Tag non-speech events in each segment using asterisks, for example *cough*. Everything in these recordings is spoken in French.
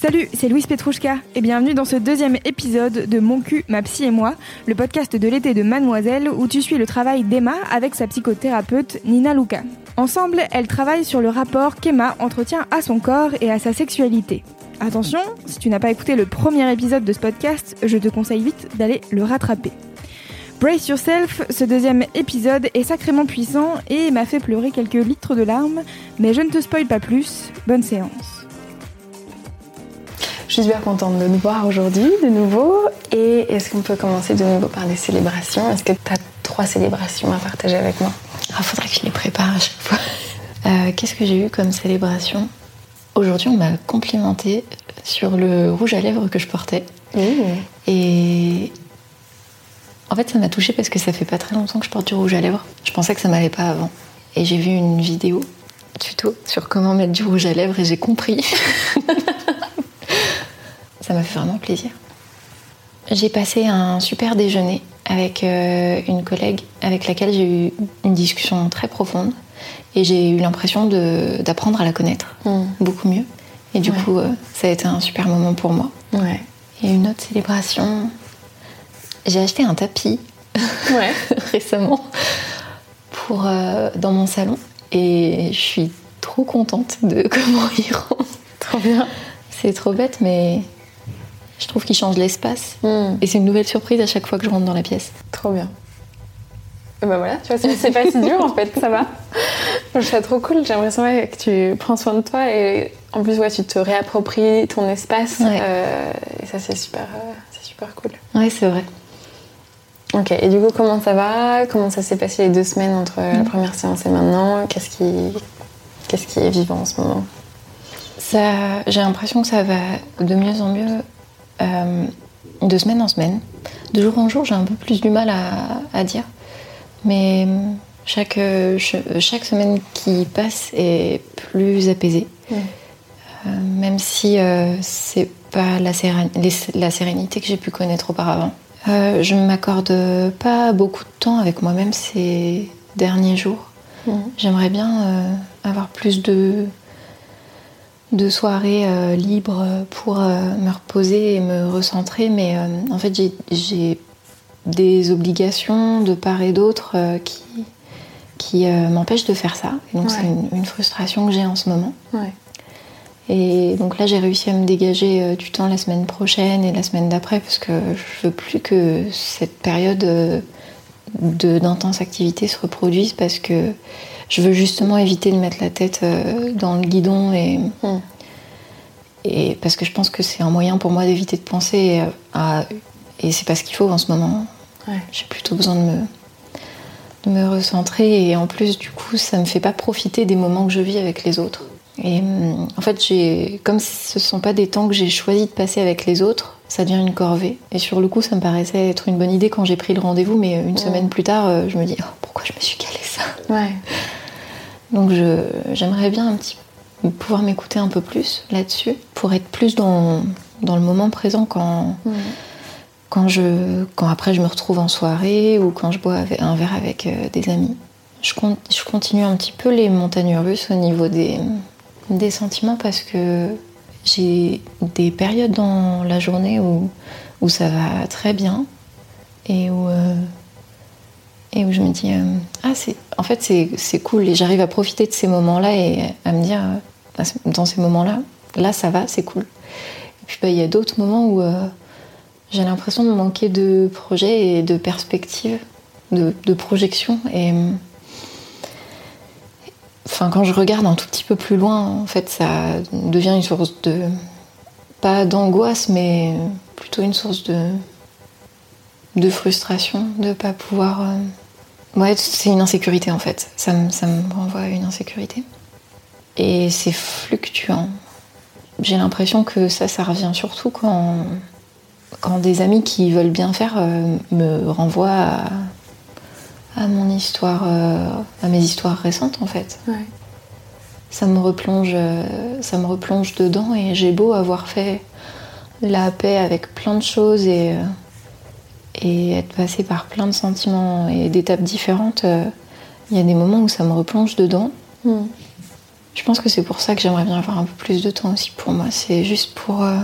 Salut, c'est Louise Petrouchka et bienvenue dans ce deuxième épisode de Mon cul, ma psy et moi, le podcast de l'été de Mademoiselle où tu suis le travail d'Emma avec sa psychothérapeute Nina Luca. Ensemble, elles travaillent sur le rapport qu'Emma entretient à son corps et à sa sexualité. Attention, si tu n'as pas écouté le premier épisode de ce podcast, je te conseille vite d'aller le rattraper. Brace Yourself, ce deuxième épisode est sacrément puissant et m'a fait pleurer quelques litres de larmes, mais je ne te spoil pas plus, bonne séance. Je suis super contente de nous voir aujourd'hui de nouveau. Et est-ce qu'on peut commencer de nouveau par des célébrations? Est-ce que tu as trois célébrations à partager avec moi? Ah, faudrait que je les prépare à chaque fois. Euh, Qu'est-ce que j'ai eu comme célébration? Aujourd'hui, on m'a complimenté sur le rouge à lèvres que je portais. Et en fait, ça m'a touchée parce que ça fait pas très longtemps que je porte du rouge à lèvres. Je pensais que ça m'allait pas avant. Et j'ai vu une vidéo tuto sur comment mettre du rouge à lèvres et j'ai compris. *laughs* ça m'a fait vraiment plaisir. J'ai passé un super déjeuner avec euh, une collègue avec laquelle j'ai eu une discussion très profonde et j'ai eu l'impression d'apprendre à la connaître Mm. beaucoup mieux. Et du Ouais. coup, euh, ça a été un super moment pour moi. Ouais. Et une autre célébration, j'ai acheté un tapis *laughs* Ouais. *laughs* récemment pour, euh, dans mon salon et je suis trop contente de *laughs* comment il rend. Trop bien. C'est trop bête, mais je trouve qu'il change l'espace. Mm. Et c'est une nouvelle surprise à chaque fois que je rentre dans la pièce. Trop bien. Et bah voilà, tu vois, c'est- pas si dur en fait, ça va. Je trouve ça trop cool, j'ai l'impression ouais, que tu prends soin de toi et en plus ouais, tu te réappropries ton espace Ouais. euh, et ça c'est super, euh, super cool. Ouais, c'est vrai. Ok, et du coup comment ça va? Comment ça s'est passé les deux semaines entre la première séance et maintenant? Qu'est-ce qui, qu'est-ce qui est vivant en ce moment? Ça, j'ai l'impression que ça va de mieux en mieux euh, de semaine en semaine. De jour en jour, j'ai un peu plus du mal à, à dire. Mais euh, chaque, euh, che- chaque semaine qui passe est plus apaisée. Mm. Euh, même si euh, c'est pas la sérénité que j'ai pu connaître auparavant. Euh, je ne m'accorde pas beaucoup de temps avec moi-même ces derniers jours. Mhm. J'aimerais bien euh, avoir plus de, de soirées euh, libres pour me reposer et me recentrer, mais en fait j'ai- des obligations de part et d'autre qui, qui m'empêchent de faire ça. Et donc Ouais. c'est une, une frustration que j'ai en ce moment. Ouais. Et donc là j'ai réussi à me dégager euh, du temps la semaine prochaine et la semaine d'après parce que je veux plus que cette période euh, d'intense activité se reproduise parce que je veux justement éviter de mettre la tête euh, dans le guidon et, Mm. et parce que je pense que c'est un moyen pour moi d'éviter de penser à et c'est pas ce qu'il faut en ce moment. Ouais. J'ai plutôt besoin de me de me recentrer et en plus du coup ça me fait pas profiter des moments que je vis avec les autres. Et hum, en fait j'ai comme ce sont pas des temps que j'ai choisi de passer avec les autres, ça devient une corvée. Et sur le coup ça me paraissait être une bonne idée quand j'ai pris le rendez-vous, mais une semaine plus tard euh, je me dis Oh, pourquoi je me suis calé ça. Ouais. *laughs* Donc je j'aimerais bien un petit pouvoir m'écouter un peu plus là-dessus pour être plus dans dans le moment présent quand quand, je, quand après je me retrouve en soirée ou quand je bois un verre avec euh, des amis. Je, con- je continue un petit peu les montagnes russes au niveau des, des sentiments parce que j'ai des périodes dans la journée où, où ça va très bien et où, euh, et où je me dis euh, ah en fait c'est c'est cool et j'arrive à profiter de ces moments-là et à me dire euh, dans ces moments-là là ça va c'est cool et puis bah, il y a d'autres moments où euh, j'ai l'impression de manquer de projets et de perspectives, de, de projections. Et enfin, quand je regarde un tout petit peu plus loin, en fait, ça devient une source de pas d'angoisse, mais plutôt une source de de frustration, de pas pouvoir. euh, Ouais, c'est une insécurité en fait. Ça me, ça me renvoie à une insécurité. Et c'est fluctuant. J'ai l'impression que ça, ça revient surtout quand quand des amis qui veulent bien faire euh, me renvoient à, à mon histoire, euh, à mes histoires récentes en fait. Ouais. Ça me replonge, euh, ça me replonge dedans et j'ai beau avoir fait la paix avec plein de choses et, euh, et être passé par plein de sentiments et d'étapes différentes. Il y a des moments où ça me replonge dedans Mm. Je pense que c'est pour ça que j'aimerais bien avoir un peu plus de temps aussi pour moi. C'est juste pour euh,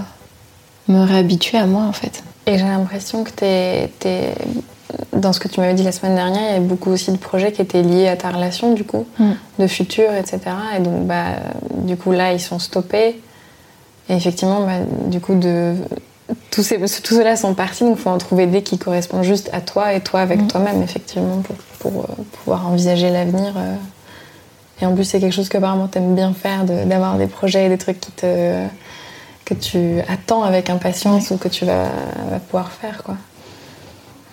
me réhabituer à moi en fait. Et j'ai l'impression que t'es, t'es- dans ce que tu m'avais dit la semaine dernière, il y avait beaucoup aussi de projets qui étaient liés à ta relation du coup, Mm. de futur, etc. Et donc bah, du coup là, ils sont stoppés. Et effectivement, bah, du coup, de... tous, ces... tous ceux-là sont partis, donc il faut en trouver des qui correspondent juste à toi et toi avec Mm. toi-même, effectivement, pour, pour, euh, pouvoir envisager l'avenir. euh. Et en plus, c'est quelque chose que apparemment t'aimes bien faire, de- d'avoir des projets, des trucs qui te que tu attends avec impatience ou que tu vas, vas pouvoir faire quoi.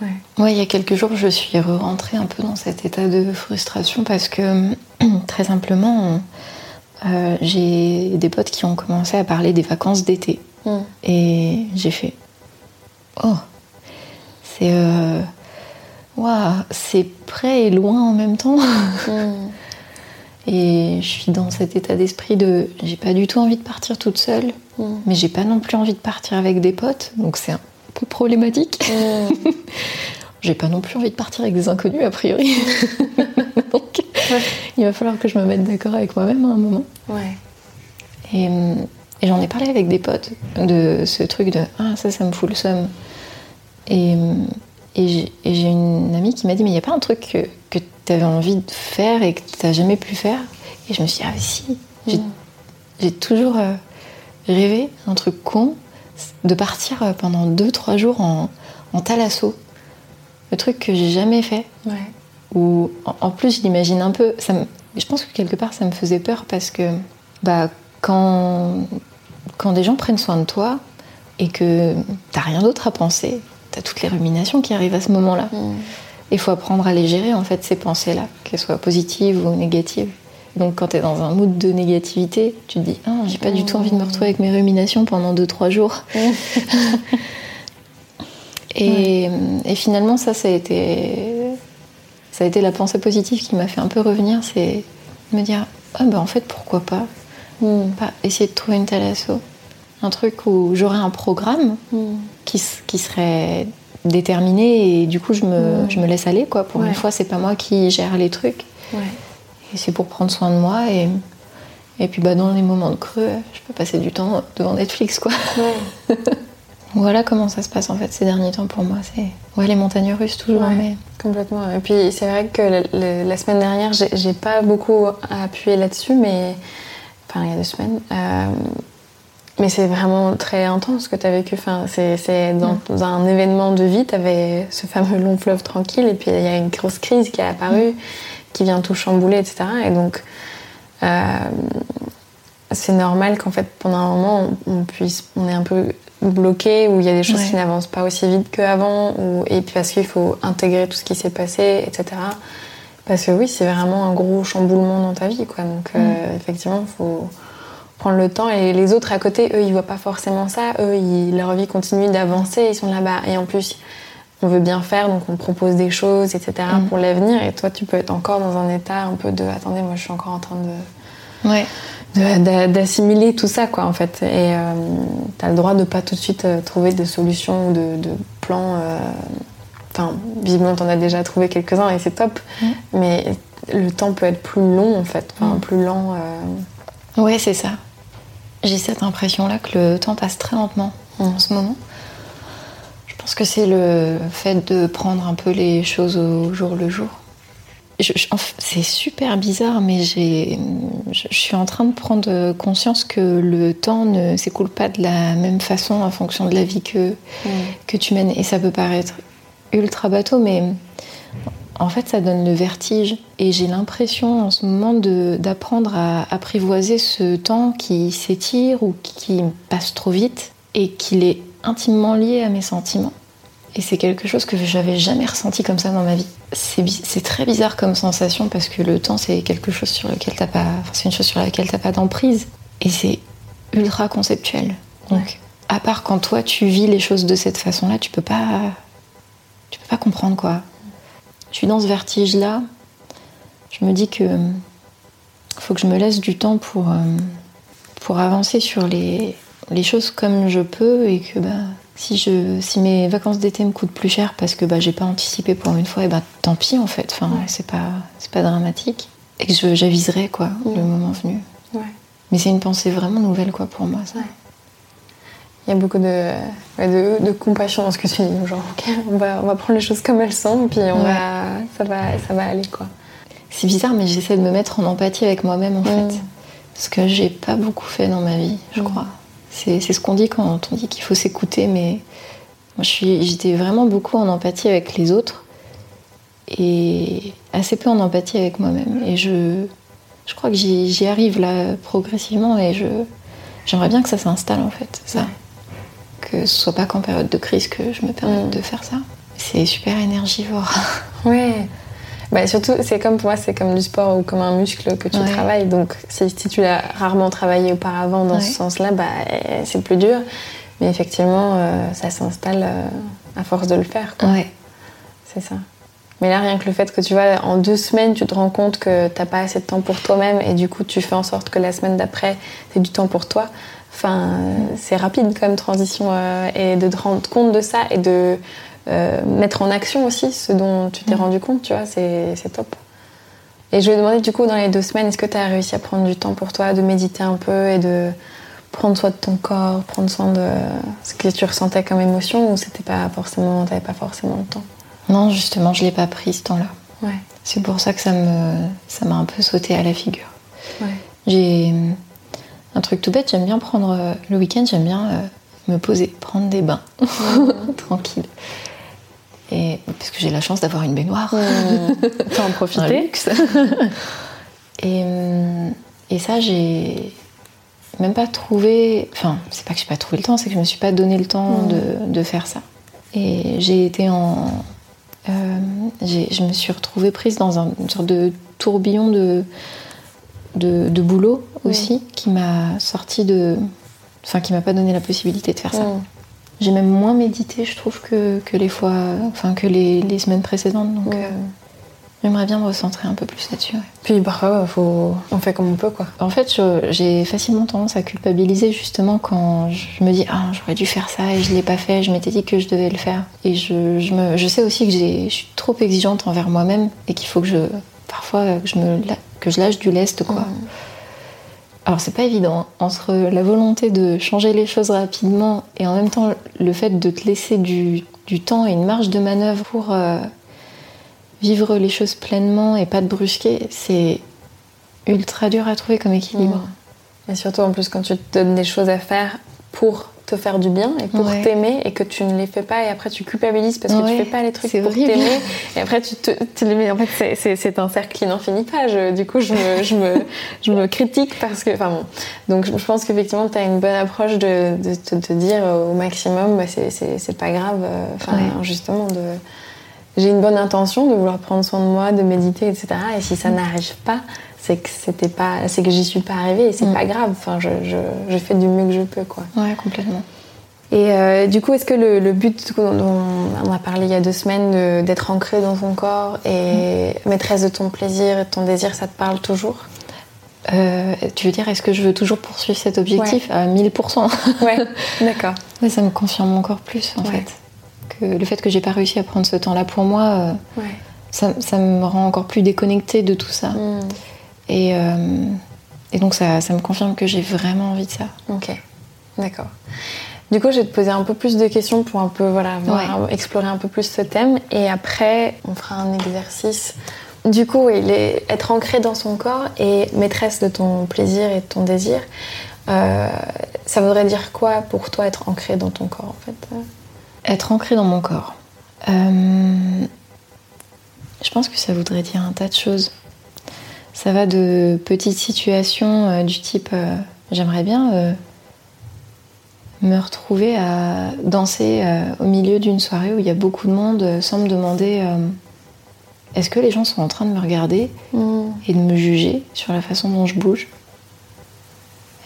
Ouais. Ouais, il y a quelques jours, je suis re-rentrée un peu dans cet état de frustration parce que, *clears throat* très simplement, euh, j'ai des potes qui ont commencé à parler des vacances d'été. Mm. Et j'ai fait Oh, c'est. euh, Waouh, c'est près et loin en même temps. Mm. *laughs* Et je suis dans cet état d'esprit de. J'ai pas du tout envie de partir toute seule, Mm. mais j'ai pas non plus envie de partir avec des potes, donc c'est un peu problématique. Mm. *laughs* J'ai pas non plus envie de partir avec des inconnus, a priori. *laughs* Donc, il va falloir que je me mette d'accord avec moi-même à un moment. Ouais. Et, et j'en ai parlé avec des potes de ce truc de Ah, ça, ça me fout le seum. Et, et j'ai et j'ai une amie qui m'a dit Mais il n'y a pas un truc que, que tu avais envie de faire et que tu n'as jamais pu faire Et je me suis dit Ah, si J'ai Mm. j'ai toujours euh, rêvé un truc con de partir euh, pendant 2-3 jours en, en thalasso. Le truc que j'ai jamais fait. Ouais. Où, en, en plus, je l'imagine un peu. Ça me- je pense que quelque part, ça me faisait peur parce que bah, quand, quand des gens prennent soin de toi et que t'as rien d'autre à penser, t'as toutes les ruminations qui arrivent à ce moment-là. Mm. Il faut apprendre à les gérer, en fait, ces pensées-là, qu'elles soient positives ou négatives. Donc, quand t'es dans un mood de négativité, tu te dis Ah, j'ai pas du tout envie de me retrouver avec mes ruminations pendant 2-3 jours. *laughs* Et, et finalement, ça, ça a été, ça a été la pensée positive qui m'a fait un peu revenir, c'est me dire, ah ben en fait, pourquoi pas, Mm. pas essayer de trouver une telle asso. Un truc où j'aurais un programme Mm. qui serait déterminé et du coup, je me, je me laisse aller, quoi. Pour Ouais. une fois, c'est pas moi qui gère les trucs. Ouais. Et c'est pour prendre soin de moi et, et puis bah, dans les moments de creux, je peux passer du temps devant Netflix, quoi. Ouais. *laughs* Voilà comment ça se passe en fait ces derniers temps pour moi. C'est ouais, les montagnes russes toujours, mais Complètement. Et puis c'est vrai que le- le- la semaine dernière, j'ai j'ai pas beaucoup appuyé là-dessus, mais enfin il y a deux semaines. Euh, mais c'est vraiment très intense ce que tu as vécu. Enfin, c'est dans, dans un événement de vie, tu avais ce fameux long fleuve tranquille, et puis il y a une grosse crise qui est apparue, qui vient tout chambouler, etc. Et donc, euh, c'est normal qu'en fait, pendant un moment, on, puisse, on est un peu bloqué, où il y a des choses Ouais. qui n'avancent pas aussi vite qu'avant, ou- et puis parce qu'il faut intégrer tout ce qui s'est passé, etc. Parce que oui, c'est vraiment un gros chamboulement dans ta vie, quoi. Donc, euh, effectivement, il faut prendre le temps. Et les autres à côté, eux, ils voient pas forcément ça. Eux, ils- leur vie continue d'avancer, ils sont là-bas. Et en plus, on veut bien faire, donc on propose des choses, etc. Mm. pour l'avenir. Et toi, tu peux être encore dans un état un peu de attendez, moi, je suis encore en train de ouais. d'assimiler tout ça quoi en fait et euh, t'as le droit de pas tout de suite euh, trouver des solutions ou de, de plans euh, enfin visiblement t'en as déjà trouvé quelques-uns et c'est top Mm. mais le temps peut être plus long en fait enfin Mm. plus lent euh, Ouais, c'est ça. J'ai cette impression-là que le temps passe très lentement Mm. en ce moment. Je pense que c'est le fait de prendre un peu les choses au jour le jour. C'est super bizarre, mais je, je suis en train de prendre conscience que le temps ne s'écoule pas de la même façon en fonction de la vie que, que tu mènes. Et ça peut paraître ultra bateau, mais en fait, ça donne le vertige. Et j'ai l'impression en ce moment d'apprendre à apprivoiser ce temps qui s'étire ou qui passe trop vite et qu'il est intimement lié à mes sentiments. Et c'est quelque chose que j'avais jamais ressenti comme ça dans ma vie. C'est très bizarre comme sensation parce que le temps, c'est quelque chose sur lequel t'as pas. c'est une chose sur laquelle t'as pas d'emprise. Et c'est ultra conceptuel. Donc, à part quand toi, tu vis les choses de cette façon-là, tu peux pas. Tu peux pas comprendre quoi. Je suis dans ce vertige-là. Je me dis que euh, faut que je me laisse du temps pour, euh, pour avancer sur les, les choses comme je peux et que bah, si, je, si mes vacances d'été me coûtent plus cher parce que bah, j'ai pas anticipé pour une fois, et bah, tant pis en fait. Enfin, Ouais. c'est pas, c'est pas dramatique. Et que j'aviserai quoi, le moment venu. ouais. Mais c'est une pensée vraiment nouvelle quoi pour moi ça. Il y a beaucoup de, de, de, compassion dans ce que tu dis. Genre, ok, on va, on va prendre les choses comme elles sont, puis on va, ça, va, ça va aller quoi. C'est bizarre, mais j'essaie de me mettre en empathie avec moi-même en Mm. fait. Ce que j'ai pas beaucoup fait dans ma vie, je Mm. crois. C'est c'est ce qu'on dit quand on dit qu'il faut s'écouter, mais moi je suis- j'étais vraiment beaucoup en empathie avec les autres et assez peu en empathie avec moi-même. Et je, je crois que j'y j'y arrive là progressivement et je j'aimerais bien que ça s'installe en fait, ça. Ouais. Que ce soit pas qu'en période de crise que je me permette Mm. de faire ça. C'est super énergivore. *laughs* Ouais. Bah, surtout, c'est comme pour moi, c'est comme du sport ou comme un muscle que tu Ouais. travailles. Donc, si, si tu l'as rarement travaillé auparavant dans Ouais. ce sens-là, bah, euh, c'est plus dur. Mais effectivement, euh, ça s'installe euh, à force de le faire. quoi. Ouais. C'est ça. Mais là, rien que le fait que tu vois, en deux semaines, tu te rends compte que t'as pas assez de temps pour toi-même et du coup, tu fais en sorte que la semaine d'après, tu du temps pour toi. Enfin, c'est rapide comme transition euh, et de te rendre compte de ça et de euh, mettre en action aussi ce dont tu t'es Mm. rendu compte, tu vois, c'est top. Et je lui ai demandé du coup, dans les deux semaines, est-ce que tu as réussi à prendre du temps pour toi, de méditer un peu et de prendre soin de ton corps, prendre soin de ce que tu ressentais comme émotion ou c'était pas forcément, t'avais pas forcément le temps? Non, justement, je l'ai pas pris ce temps-là. Ouais. C'est pour ça que ça me ça m'a un peu sauté à la figure. Ouais. J'ai un truc tout bête, j'aime bien prendre euh, le week-end, j'aime bien euh, me poser, prendre des bains, *laughs* tranquille. Et parce que j'ai la chance d'avoir une baignoire, T'en en *laughs* un profiter luxe. *laughs* et, euh, et ça, j'ai même pas trouvé. Enfin, c'est pas que j'ai pas trouvé le temps, c'est que je me suis pas donné le temps Mm. de, de faire ça. Et j'ai été en. euh, je me suis retrouvée prise dans un, une sorte de tourbillon de, de, de boulot aussi, qui m'a sorti de. Enfin, qui m'a pas donné la possibilité de faire ça. J'ai même moins médité, je trouve, que, que les fois. Enfin, que les, les semaines précédentes. Donc, euh, j'aimerais bien me recentrer un peu plus là-dessus. ouais. Puis parfois, faut... on fait comme on peut, quoi. En fait, j'ai facilement tendance à culpabiliser justement quand je me dis ah j'aurais dû faire ça et je l'ai pas fait. Je m'étais dit que je devais le faire. Et je, je me, je sais aussi que j'ai- je suis trop exigeante envers moi-même et qu'il faut que je parfois que je me que je lâche du lest quoi. Mm. Alors c'est pas évident hein. entre la volonté de changer les choses rapidement et en même temps le fait de te laisser du, du temps et une marge de manœuvre pour euh, vivre les choses pleinement et pas te brusquer, c'est ultra dur à trouver comme équilibre. Et surtout, en plus, quand tu te donnes des choses à faire pour te faire du bien et pour Ouais. t'aimer et que tu ne les fais pas et après tu culpabilises parce que Ouais, tu fais pas les trucs pour t'aimer et après tu te tu les mets en fait c'est- un cercle qui n'en finit pas je- du coup je me, je me, je me critique parce que enfin bon donc je pense qu'effectivement tu as une bonne approche de, de te de dire au maximum bah, c'est- c'est c'est pas grave euh, enfin Ouais. justement de j'ai une bonne intention de vouloir prendre soin de moi, de méditer, etc. Et si ça n'arrive pas, c'est que c'était pas, c'est que j'y suis pas arrivée et c'est Mm. pas grave. Enfin, je, je, je fais du mieux que je peux, quoi. Ouais, complètement. Et euh, du coup, est-ce que le, le but dont on a parlé il y a deux semaines d'être ancré dans ton corps et Mm. maîtresse de ton plaisir et de ton désir, ça te parle toujours? Euh, tu veux dire, est-ce que je veux toujours poursuivre cet objectif À 1000%. Ouais, *laughs* d'accord. Ouais, ça me confirme encore plus, en Ouais. fait. Que le fait que j'ai pas réussi à prendre ce temps-là pour moi, euh, Ouais. ça, ça me rend encore plus déconnectée de tout ça. Mm. Et, euh, et donc, ça, ça me confirme que j'ai vraiment envie de ça. Ok, d'accord. Du coup, je vais te poser un peu plus de questions pour un peu voilà, voir- explorer un peu plus ce thème. Et après, on fera un exercice. Du coup, oui, les- être ancré dans son corps et maîtresse de ton plaisir et de ton désir, euh, ça voudrait dire quoi pour toi être ancré dans ton corps en fait Être ancré dans mon corps. Euh, je pense que ça voudrait dire un tas de choses. Ça va de petites situations euh, du type euh, j'aimerais bien euh, me retrouver à danser au milieu d'une soirée où il y a beaucoup de monde sans me demander est-ce que les gens sont en train de me regarder et de me juger sur la façon dont je bouge.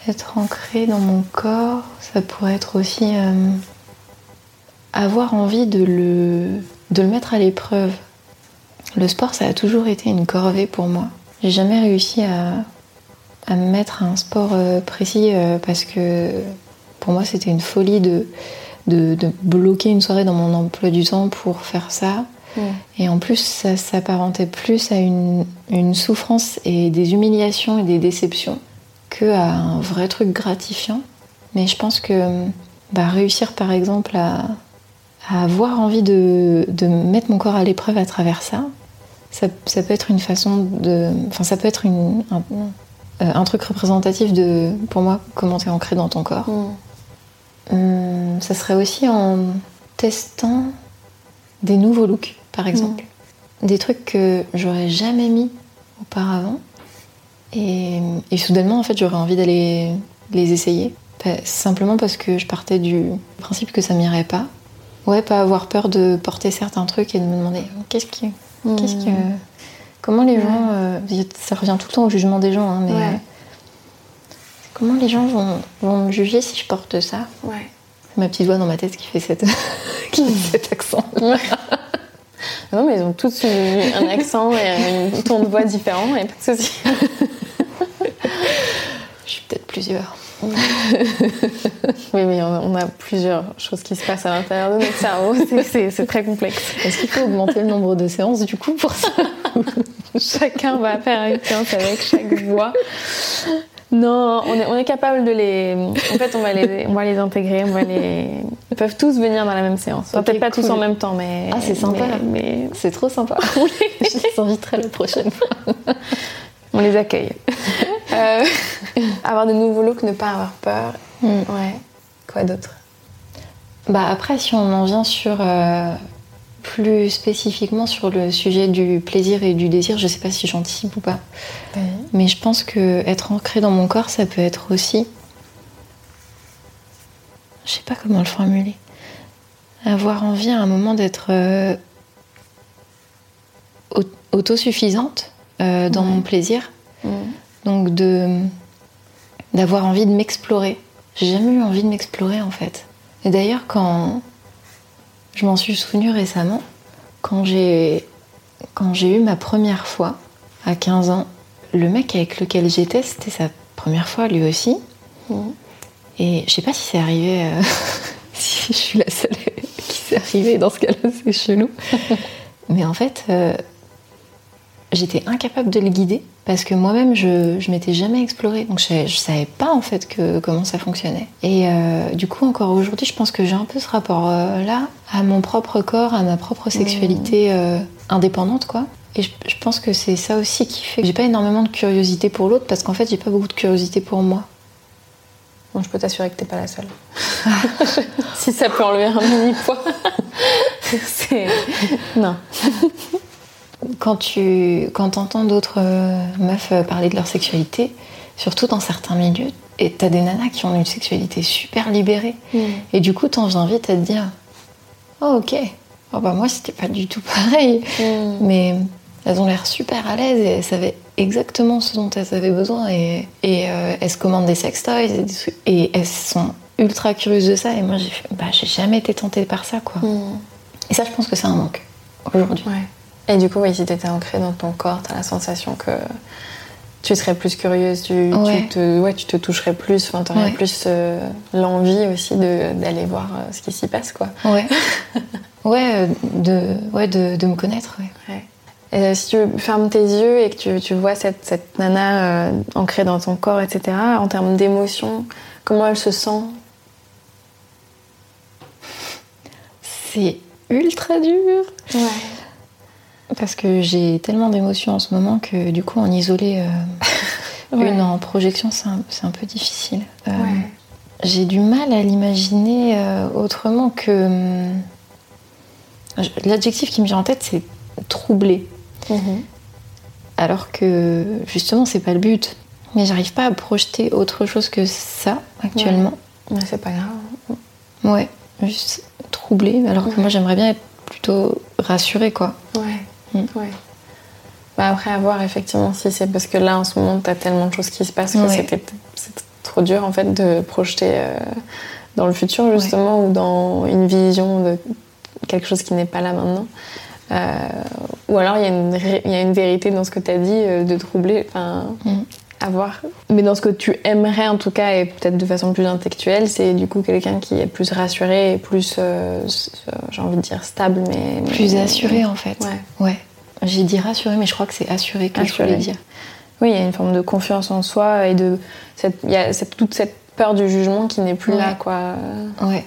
Être ancré dans mon corps, ça pourrait être aussi avoir envie de le, de le mettre à l'épreuve. Le sport, ça a toujours été une corvée pour moi. J'ai jamais réussi à, à me mettre à un sport euh, précis euh, parce que pour moi, c'était une folie de, de, de bloquer une soirée dans mon emploi du temps pour faire ça. Et en plus, ça s'apparentait plus à une, une souffrance et des humiliations et des déceptions que à un vrai truc gratifiant. Mais je pense que bah, réussir par exemple à, à avoir envie de, de, mettre mon corps à l'épreuve à travers ça, ça, ça, peut être une façon de. Enfin, ça peut être une, un, euh, un, truc représentatif de, pour moi, comment t'es ancré dans ton corps. Mm. Hum, ça serait aussi en testant des nouveaux looks, par exemple. Mmh. Des trucs que j'aurais jamais mis auparavant. Et, et, soudainement, en fait, j'aurais envie d'aller les essayer. Simplement parce que je partais du principe que ça m'irait pas. Ouais, pas avoir peur de porter certains trucs et de me demander qu'est-ce qui. Mmh. Qu'est-ce que. Comment les gens. Euh, ça revient tout le temps au jugement des gens, hein, mais. Ouais. Comment les gens vont, vont, me juger si je porte ça? Ouais. C'est ma petite voix dans ma tête qui fait, cette... *laughs* qui fait cet accent. *laughs* non, mais ils ont tous un accent et un ton de voix différent, et pas de souci. *laughs* je suis peut-être plusieurs. *laughs* oui, mais on a plusieurs choses qui se passent à l'intérieur de notre cerveau. *laughs* C'est très complexe. Est-ce qu'il faut augmenter le nombre de séances du coup pour ça *laughs* Chacun va faire une séance avec chaque voix. Non, on est, on est, capable de les. En fait, on va les, on va les intégrer. On va les... Ils peuvent tous venir dans la même séance. Okay, Peut-être pas cool. tous en même temps, mais. Ah, c'est sympa. Mais, mais... C'est trop sympa. Je les inviterai la prochaine fois. on les accueille. Euh, *laughs* avoir de nouveaux looks, ne pas avoir peur. Mm. Ouais. Quoi d'autre? Bah après, si on en vient sur euh, plus spécifiquement sur le sujet du plaisir et du désir, je sais pas si j'anticipe ou pas, mais je pense que être ancré dans mon corps, ça peut être aussi, je sais pas comment le formuler, avoir envie à un moment d'être euh, autosuffisante dans Ouais. mon plaisir, Mm. Donc de d'avoir envie de m'explorer. J'ai jamais eu envie de m'explorer en fait. Et d'ailleurs, quand je m'en suis souvenu récemment, quand j'ai quand j'ai eu ma première fois à 15 ans, le mec avec lequel j'étais, c'était sa première fois lui aussi. Mm. Et je sais pas si c'est arrivé, euh, *laughs* si je suis la seule *laughs* qui s'est arrivée dans ce cas-là, c'est chelou. *laughs* Mais en fait, euh, j'étais incapable de le guider parce que moi-même je, je m'étais jamais explorée donc je, je savais pas en fait que, comment ça fonctionnait et euh, du coup encore aujourd'hui je pense que j'ai un peu ce rapport euh, là à mon propre corps à ma propre sexualité euh, indépendante quoi et je, je pense que c'est ça aussi qui fait que j'ai pas énormément de curiosité pour l'autre parce qu'en fait j'ai pas beaucoup de curiosité pour moi Bon, je peux t'assurer que t'es pas la seule. *laughs* si ça peut enlever un mini poids. *laughs* c'est. Non. *laughs* quand tu quand entends d'autres euh, meufs parler de leur sexualité, surtout dans certains milieux, et t'as des nanas qui ont une sexualité super libérée, Mm. et du coup t'en viens vite à te dire Oh ok, oh, bah moi c'était pas du tout pareil, Mm. mais elles ont l'air super à l'aise et elles savaient exactement ce dont elles avaient besoin et, et euh, elles se commandent des sextoys et, des et elles sont ultra curieuses de ça et moi j'ai fait bah j'ai jamais été tentée par ça quoi. Mm. Et ça je pense que c'est un manque aujourd'hui. Ouais. Et du coup, oui, si t'étais ancrée dans ton corps, t'as la sensation que tu serais plus curieuse, tu, Ouais. tu te, ouais, tu te toucherais plus, t'aurais Ouais. plus euh, l'envie aussi d'aller voir euh, ce qui s'y passe, quoi. Ouais. *laughs* ouais, euh, de, ouais de, de me connaître, ouais. Et si tu fermes tes yeux et que tu, tu vois cette, cette nana euh, ancrée dans ton corps, etc., en termes d'émotion, comment elle se sent? C'est ultra dur. Ouais. Parce que j'ai tellement d'émotions en ce moment que du coup en isoler euh, *laughs* Ouais. une en projection c'est un, un peu difficile. Euh, Ouais. J'ai du mal à l'imaginer euh, autrement que... hum, je- L'adjectif qui me vient en tête c'est troublé. Mhm. Alors que justement c'est pas le but. Mais j'arrive pas à projeter autre chose que ça actuellement. Ouais, c'est pas grave. Ouais, juste troublé. Alors que moi j'aimerais bien être plutôt rassurée quoi. Ouais. Mm. ouais. Bah après, à voir effectivement si c'est parce que là en ce moment t'as tellement de choses qui se passent que Ouais. c'était c'est trop dur en fait de projeter euh, dans le futur justement ou dans une vision de quelque chose qui n'est pas là maintenant. Euh, ou alors il y, y a une vérité dans ce que tu as dit euh, de troubler, enfin Mm. à voir. Mais dans ce que tu aimerais en tout cas et peut-être de façon plus intellectuelle, c'est du coup quelqu'un qui est plus rassuré et plus, j'ai envie de dire stable, mais Plus assurée en fait. Ouais. Ouais. J'ai dit rassurée, mais je crois que c'est assurée que je Assurée. voulais dire. Oui, il y a une forme de confiance en soi et de cette, il y a cette- toute cette peur du jugement qui n'est plus Ouais. là, quoi. Ouais.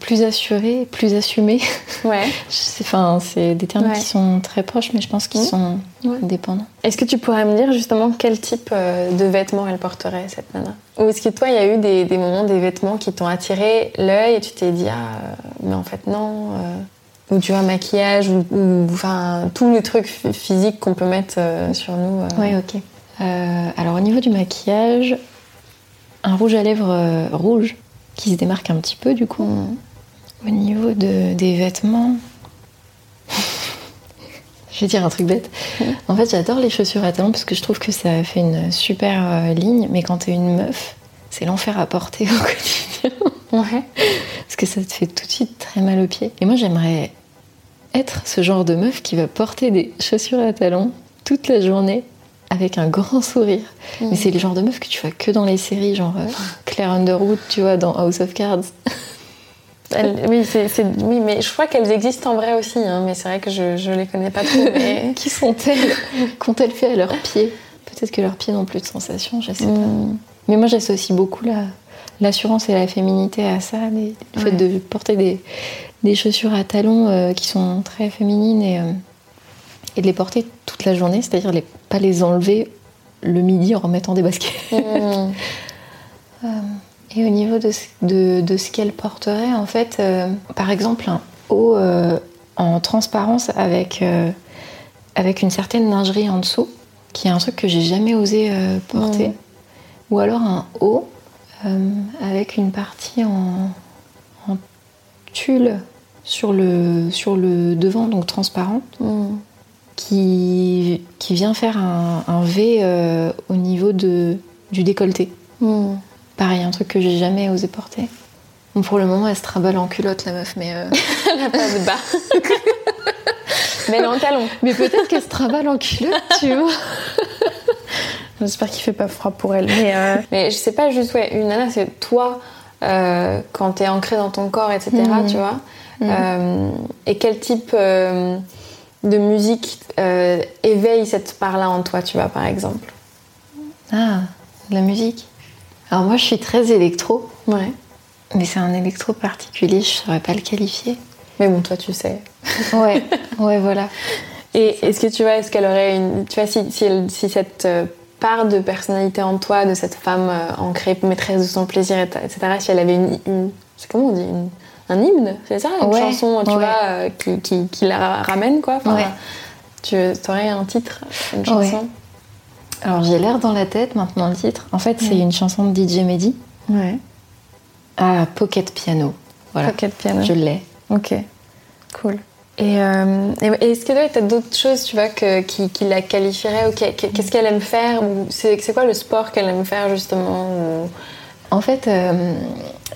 Plus assuré, plus assumé. Ouais. *laughs* Je Enfin, c'est des termes Ouais. qui sont très proches, mais je pense qu'ils Mhm. sont Ouais. dépendants. Est-ce que tu pourrais me dire justement quel type euh, de vêtements elle porterait, cette nana? Ou est-ce que toi, il y a eu des, des moments, des vêtements qui t'ont attiré l'œil et tu t'es dit, ah, mais en fait, non euh, Ou tu vois, maquillage, ou, ou enfin, tous les trucs ph- physiques qu'on peut mettre euh, sur nous. euh. Oui, ok. Euh, alors, au niveau du maquillage, un rouge à lèvres rouge qui se démarque un petit peu, du coup. Mm. Au niveau de, des vêtements. *laughs* je vais dire un truc bête. En fait, j'adore les chaussures à talons parce que je trouve que ça fait une super ligne, mais quand t'es une meuf, c'est l'enfer à porter au *laughs* quotidien. Ouais. Parce que ça te fait tout de suite très mal aux pieds. Et moi, j'aimerais être ce genre de meuf qui va porter des chaussures à talons toute la journée avec un grand sourire. Mais c'est le genre de meuf que tu vois que dans les séries, genre euh, Claire Underwood, tu vois, dans House of Cards. *laughs* Elle- oui, mais je crois qu'elles existent en vrai aussi, hein, mais c'est vrai que je, je les connais pas trop. Mais... *laughs* qui sont-elles? Qu'ont-elles fait à leurs pieds? Peut-être que leurs pieds n'ont plus de sensations, je sais pas. Mais moi, j'associe beaucoup la, l'assurance et la féminité à ça, le fait de porter des, des chaussures à talons euh, qui sont très féminines et, euh, et de les porter toute la journée, c'est-à-dire les, pas les enlever le midi en remettant des baskets. Mm. *laughs* Euh, et au niveau de, ce- de, de ce qu'elle porterait, en fait, par exemple, un haut en transparence avec, avec une certaine lingerie en dessous, qui est un truc que j'ai jamais osé porter. Mm. Ou alors un haut euh, avec une partie en, en tulle sur le, sur le devant, donc transparente, Mm. qui, qui vient faire un, un V euh, au niveau de, du décolleté. Mm. Pareil, un truc que j'ai jamais osé porter. Bon, pour le moment, elle se trimballe en culotte, la meuf, mais. euh, *laughs* Elle n'a pas de bas. *laughs* mais elle est en talon. Mais peut-être qu'elle se trimballe en culotte, tu vois. *laughs* J'espère qu'il fait pas froid pour elle. Mais, euh, *laughs* mais je sais pas, juste, ouais, une nana, c'est toi, euh, quand t'es ancré dans ton corps, etc., Mhm. tu vois. Mhm. Euh, et quel type euh, de musique euh, éveille cette part-là en toi, tu vois, par exemple? Ah, de la musique. Alors, moi, je suis très électro, Ouais. mais c'est un électro particulier, je saurais pas le qualifier. Mais bon, toi, tu sais. *laughs* Ouais, ouais, voilà. Et est-ce que tu vois, est-ce qu'elle aurait une. Tu vois, si, si, elle- si cette part de personnalité en toi, de cette femme euh, ancrée, maîtresse de son plaisir, et- etc., si elle avait une. une- c'est comment on dit une- Un hymne, c'est ça Une Ouais, chanson, tu ouais. vois, euh, qui, qui, qui la ramène, quoi Enfin, Ouais. Tu aurais un titre, une chanson? Alors, j'ai l'air dans la tête maintenant le titre. En fait, c'est une chanson de DJ Mehdi. Ouais. Ah, Pocket Piano. Voilà. Pocket piano. Je l'ai. Ok, cool. Et, euh, et- est-ce que tu as d'autres choses, tu vois, que, qui, qui la qualifieraient ou Qu'est-ce qu'elle aime faire ou C'est quoi le sport qu'elle aime faire, justement ou- En fait, euh,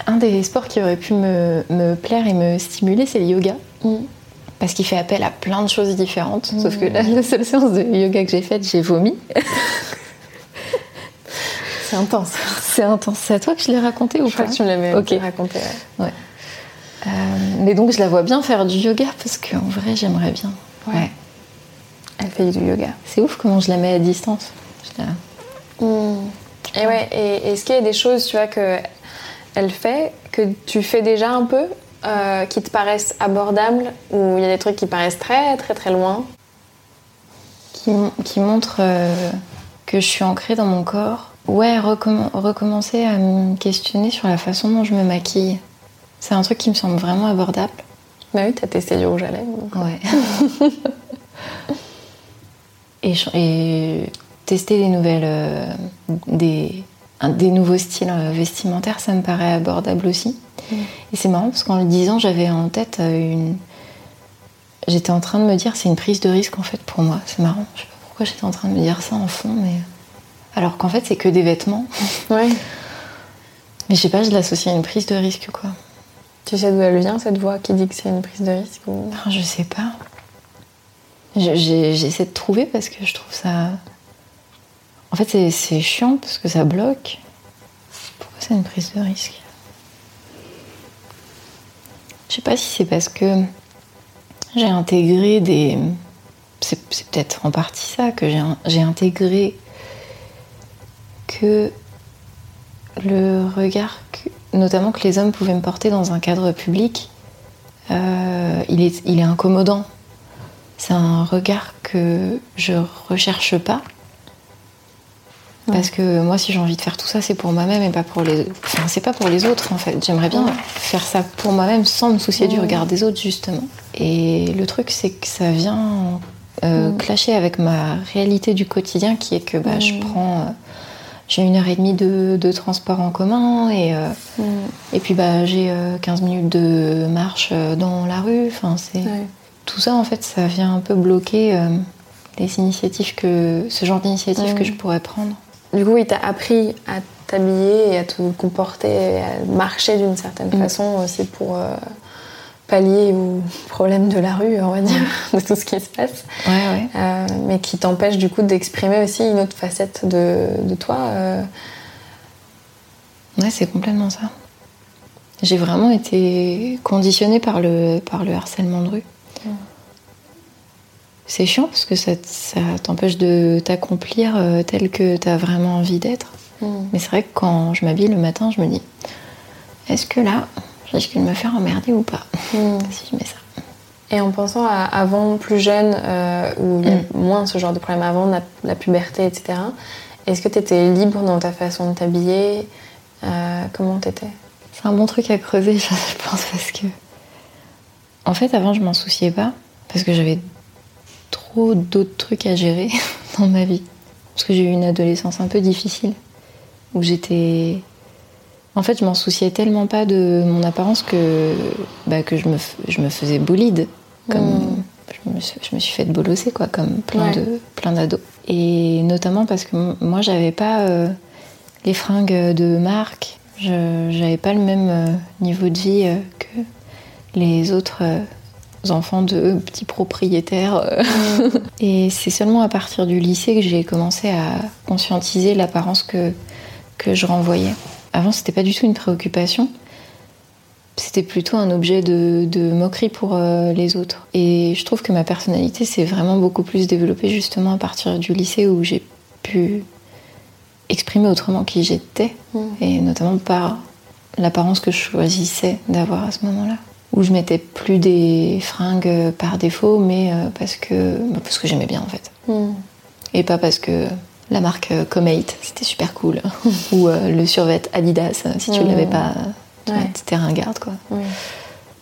un des sports qui aurait pu me, me plaire et me stimuler, c'est le yoga. Parce qu'il fait appel à plein de choses différentes. Sauf que là, la seule séance de yoga que j'ai faite, j'ai vomi. *laughs* C'est intense. C'est intense. C'est à toi que je l'ai raconté ou Je crois pas que tu me l'avais Ok. raconté. ouais. Euh, mais donc, je la vois bien faire du yoga parce qu'en vrai, j'aimerais bien. Ouais. Elle fait du yoga. C'est ouf comment je la mets à distance. Je la- Et ouais, et est-ce qu'il y a des choses, tu vois, que elle fait, que tu fais déjà un peu, euh, qui te paraissent abordables, ou il y a des trucs qui paraissent très très très loin? Qui, qui montre euh, que je suis ancrée dans mon corps. Ouais, recomm- recommencer à me questionner sur la façon dont je me maquille. C'est un truc qui me semble vraiment abordable. Bah oui, t'as testé du rouge à lèvres. donc. Ouais. *laughs* et, tester des nouvelles, euh, des, un- des nouveaux styles euh, vestimentaires, ça me paraît abordable aussi. Et c'est marrant parce qu'en le disant, j'avais en tête euh, une. J'étais en train de me dire, c'est une prise de risque en fait pour moi. C'est marrant. Je sais pas pourquoi j'étais en train de me dire ça en fond, mais. Alors qu'en fait, c'est que des vêtements. Ouais. Mais je sais pas, je l'associe à une prise de risque quoi. Tu sais d'où elle vient, cette voix qui dit que c'est une prise de risque. Ah, je sais pas. J'essaie de trouver parce que je trouve ça. En fait, c'est- chiant parce que ça bloque. Pourquoi c'est une prise de risque? Je sais pas si c'est parce que j'ai intégré des. C'est peut-être en partie ça que j'ai intégré que le regard, notamment que les hommes pouvaient me porter dans un cadre public, euh, il, est, il est incommodant. C'est un regard que je recherche pas. Parce que moi, si j'ai envie de faire tout ça, c'est pour moi-même et pas pour les. Enfin, c'est pas pour les autres en fait. J'aimerais bien faire ça pour moi-même sans me soucier du regard des autres justement. Et le truc, c'est que ça vient euh, clasher avec ma réalité du quotidien, qui est que bah, je prends. Euh, j'ai une heure et demie de, transport en commun et, euh, et puis bah, j'ai 15 minutes de marche dans la rue. Enfin, c'est tout ça en fait, ça vient un peu bloquer les initiatives que ce genre d'initiatives que je pourrais prendre. Du coup, il t'a appris à t'habiller et à te comporter, à marcher d'une certaine mm. façon aussi pour euh, pallier aux problèmes de la rue, on va dire, *laughs* de tout ce qui se passe. Ouais, ouais. Euh, mais qui t'empêche du coup d'exprimer aussi une autre facette de, toi. Euh. Ouais, c'est complètement ça. J'ai vraiment été conditionnée par le, par le harcèlement de rue. C'est chiant parce que ça, t'empêche de t'accomplir euh, tel que tu as vraiment envie d'être. Mm. Mais c'est vrai que quand je m'habille le matin, je me dis est-ce que là, risque de me faire emmerder ou pas mm. si je mets ça Et en pensant à avant, plus jeune, euh, où il y a moins ce genre de problème avant, la, puberté, etc., est-ce que tu étais libre dans ta façon de t'habiller euh, Comment t'étais? C'est un bon truc à creuser, *laughs* je pense, parce que. En fait, avant, je m'en souciais pas, parce que j'avais trop d'autres trucs à gérer *laughs* dans ma vie. Parce que j'ai eu une adolescence un peu difficile, où j'étais... En fait, je m'en souciais tellement pas de mon apparence que, bah, que je, me, je me faisais bolide. Comme, hmm. je, me, je, me, suis fait bolosser, quoi, comme plein de plein d'ados. Et notamment parce que moi, j'avais pas euh, les fringues de marque, je j'avais pas le même euh, niveau de vie euh, que les autres enfants de petits propriétaires. Euh. Mm. *laughs* Et c'est seulement à partir du lycée que j'ai commencé à conscientiser l'apparence que, que je renvoyais. Avant, c'était pas du tout une préoccupation. C'était plutôt un objet de, moquerie pour euh, les autres. Et je trouve que ma personnalité s'est vraiment beaucoup plus développée justement à partir du lycée où j'ai pu exprimer autrement qui j'étais, mm. et notamment par l'apparence que je choisissais d'avoir à ce moment-là où je mettais plus des fringues par défaut, mais euh, parce que, bah, parce que j'aimais bien en fait. Hmm. Et pas parce que la marque euh, Comate, c'était super cool. *laughs* Ou euh, le survêt Adidas, si tu ne hmm. l'avais pas, ouais. t'étais ringarde quoi.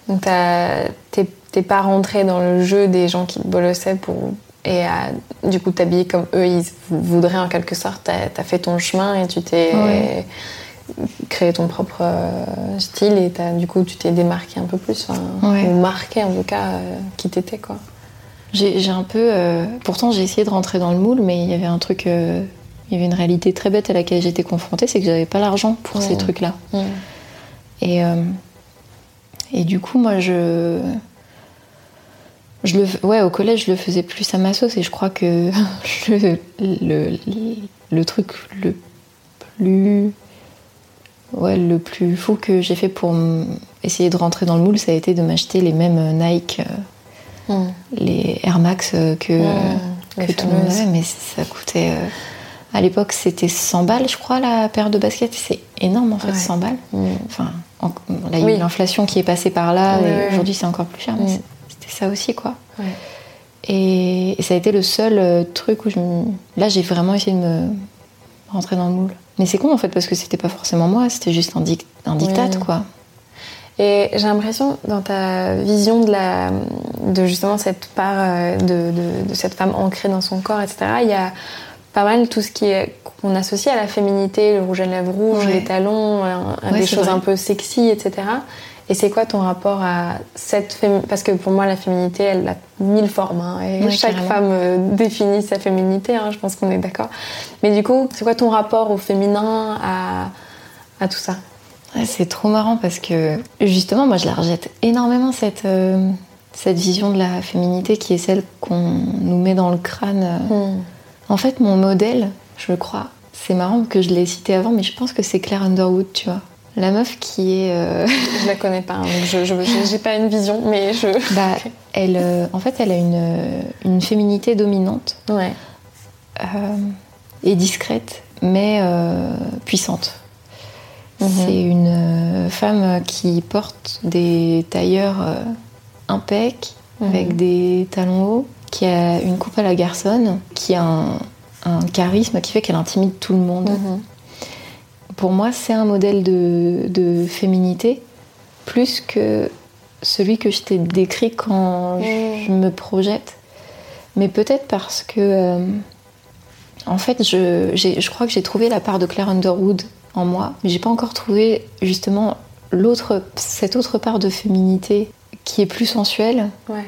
Donc t'es pas rentré dans le jeu des gens qui te bolossaient pour et à, du coup t'habiller comme eux ils voudraient en quelque sorte. T'as as fait ton chemin et tu t'es créer ton propre euh, style et as, du coup tu t'es démarqué un peu plus, ou marqué en tout cas euh, qui t'étais quoi. J'ai un peu. Euh, pourtant j'ai essayé de rentrer dans le moule, mais il y avait un truc. il y avait une réalité très bête à laquelle j'étais confrontée, c'est que j'avais pas l'argent pour ces trucs-là. Et, et du coup, moi je. Je le, ouais, au collège, je le faisais plus à ma sauce et je crois que *laughs* le, le, le truc le plus Ouais, le plus fou que j'ai fait pour essayer de rentrer dans le moule, ça a été de m'acheter les mêmes Nike, euh, hmm. les Air Max euh, que, hmm, tout le monde avait, mais ça coûtait. Euh, à l'époque, c'était 100 balles, je crois, la paire de baskets. C'est énorme, en fait, 100 balles. Hmm. Enfin, il y a eu l'inflation qui est passée par là, et aujourd'hui, c'est encore plus cher, mais c'était ça aussi, quoi. Et, ça a été le seul truc où je Là, j'ai vraiment essayé de me rentrer dans le moule. Mais c'est con en fait parce que c'était pas forcément moi, c'était juste un, un diktat quoi. Et j'ai l'impression dans ta vision de, la, de justement cette part euh, de, de, cette femme ancrée dans son corps, etc. Il y a pas mal tout ce qui est qu'on associe à la féminité, le rouge à lèvres rouge, les talons, des choses un peu sexy, etc. Et c'est quoi ton rapport à cette féminité Parce que pour moi, la féminité, elle a mille formes. Hein, et chaque femme euh, définit sa féminité, hein, je pense qu'on est d'accord. Mais du coup, c'est quoi ton rapport au féminin, à, à tout ça? C'est trop marrant parce que justement, moi, je la rejette énormément cette, euh, cette vision de la féminité qui est celle qu'on nous met dans le crâne. Hmm. En fait, mon modèle, je crois, c'est marrant que je l'ai cité avant, mais je pense que c'est Claire Underwood, tu vois. La meuf qui est. Euh... *laughs* Je la connais pas, hein, je n'ai pas une vision, mais je. *laughs* Bah, elle, euh, en fait, elle a une, une féminité dominante. Ouais. Euh, et discrète, mais euh, puissante. Mhm. C'est une euh, femme qui porte des tailleurs euh, Mhm. avec des talons hauts, qui a une coupe à la garçonne, qui a un, un charisme qui fait qu'elle intimide tout le monde. Mhm. Pour moi, c'est un modèle de, de féminité, plus que celui que je t'ai décrit quand je me projette. Mais peut-être parce que, euh, en fait, je crois que j'ai trouvé la part de Claire Underwood en moi, mais j'ai pas encore trouvé justement l'autre, cette autre part de féminité qui est plus sensuelle Ouais.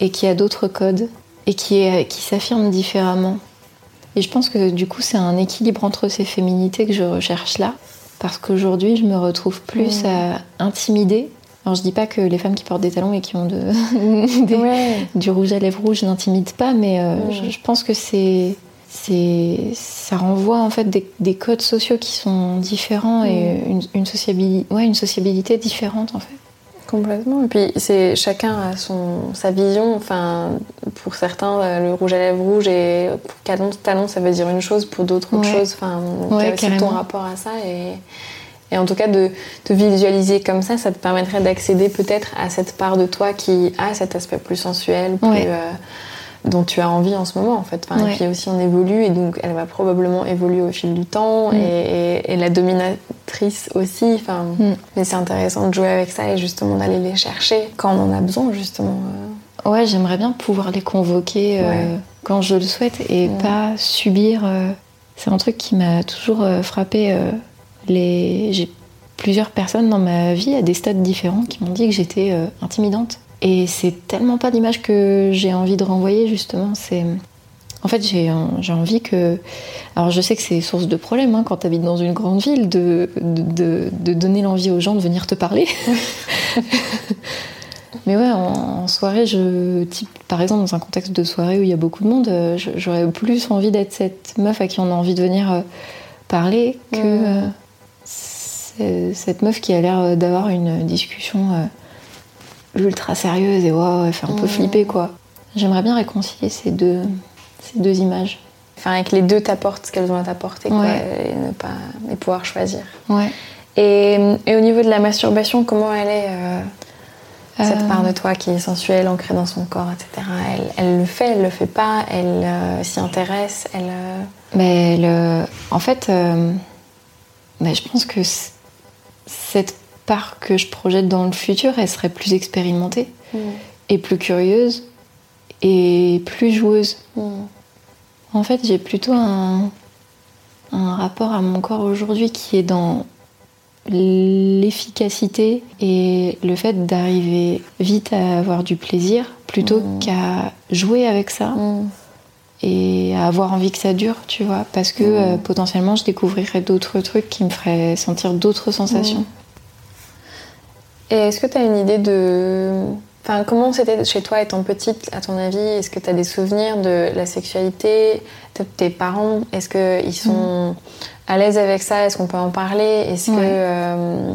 et qui a d'autres codes et qui, est, qui s'affirme différemment. Et je pense que du coup, c'est un équilibre entre ces féminités que je recherche là, parce qu'aujourd'hui, je me retrouve plus à intimider. Alors, je dis pas que les femmes qui portent des talons et qui ont de, *laughs* des- Ouais. du rouge à lèvres rouge n'intimident pas, mais euh, je, je pense que c'est, ça renvoie en fait des, des codes sociaux qui sont différents et Mm. une, une, sociabili- ouais, une sociabilité différente en fait. Complètement. Et puis c'est chacun a son sa vision. Enfin, pour certains, euh, le rouge à lèvres rouge et pour talon, talon, ça veut dire une chose. Pour d'autres, autre Ouais. chose. Enfin, Ouais, c'est ton rapport à ça et et en tout cas de te visualiser comme ça, ça te permettrait d'accéder peut-être à cette part de toi qui a cet aspect plus sensuel, plus Ouais. euh, dont tu as envie en ce moment en fait. Enfin, Ouais. Et puis aussi on évolue et donc elle va probablement évoluer au fil du temps Mm. et, et- et la dominatrice aussi. Enfin, Mm. mais c'est intéressant de jouer avec ça et justement d'aller les chercher quand on en a besoin justement. euh. Ouais, j'aimerais bien pouvoir les convoquer euh, quand je le souhaite et Ouais. pas subir. euh, C'est un truc qui m'a toujours euh, frappé. les... J'ai plusieurs personnes dans ma vie à des stades différents qui m'ont dit que j'étais intimidante. Et c'est tellement pas l'image que j'ai envie de renvoyer justement. C'est en fait j'ai j'ai envie que. Alors je sais que c'est source de problème hein, quand tu habites dans une grande ville de, de, de- donner l'envie aux gens de venir te parler. *laughs* Mais ouais, en, en soirée, je, type, par exemple, dans un contexte de soirée où il y a beaucoup de monde, euh, j'aurais plus envie d'être cette meuf à qui on a envie de venir euh, parler que euh, cette meuf qui a l'air d'avoir une discussion ultra sérieuse et ouais, ouais, fait un peu Mhm. flipper quoi. J'aimerais bien réconcilier ces deux, ces deux images. Enfin, avec les deux t'apportent ce qu'elles ont à t'apporter quoi, et ne pas et pouvoir choisir. Ouais. Et, et au niveau de la masturbation, comment elle est euh, cette Euh, part de toi qui est sensuelle, ancrée dans son corps, etc. Elle, elle le fait, elle le fait pas, elle euh, s'y intéresse, elle. Mais le- en fait, mais je pense que cette part que je projette dans le futur, elle serait plus expérimentée et plus curieuse et plus joueuse. Mm. En fait, j'ai plutôt un, un rapport à mon corps aujourd'hui qui est dans l'efficacité et le fait d'arriver vite à avoir du plaisir plutôt Mhm. qu'à jouer avec ça Mm. et à avoir envie que ça dure, tu vois, parce que euh, potentiellement je découvrirais d'autres trucs qui me feraient sentir d'autres sensations. Et est-ce que tu as une idée de. Enfin, comment c'était chez toi étant petite, à ton avis Est-ce que tu as des souvenirs de la sexualité de tes parents? Est-ce qu'ils sont à l'aise avec ça? Est-ce qu'on peut en parler? Est-ce que. Euh,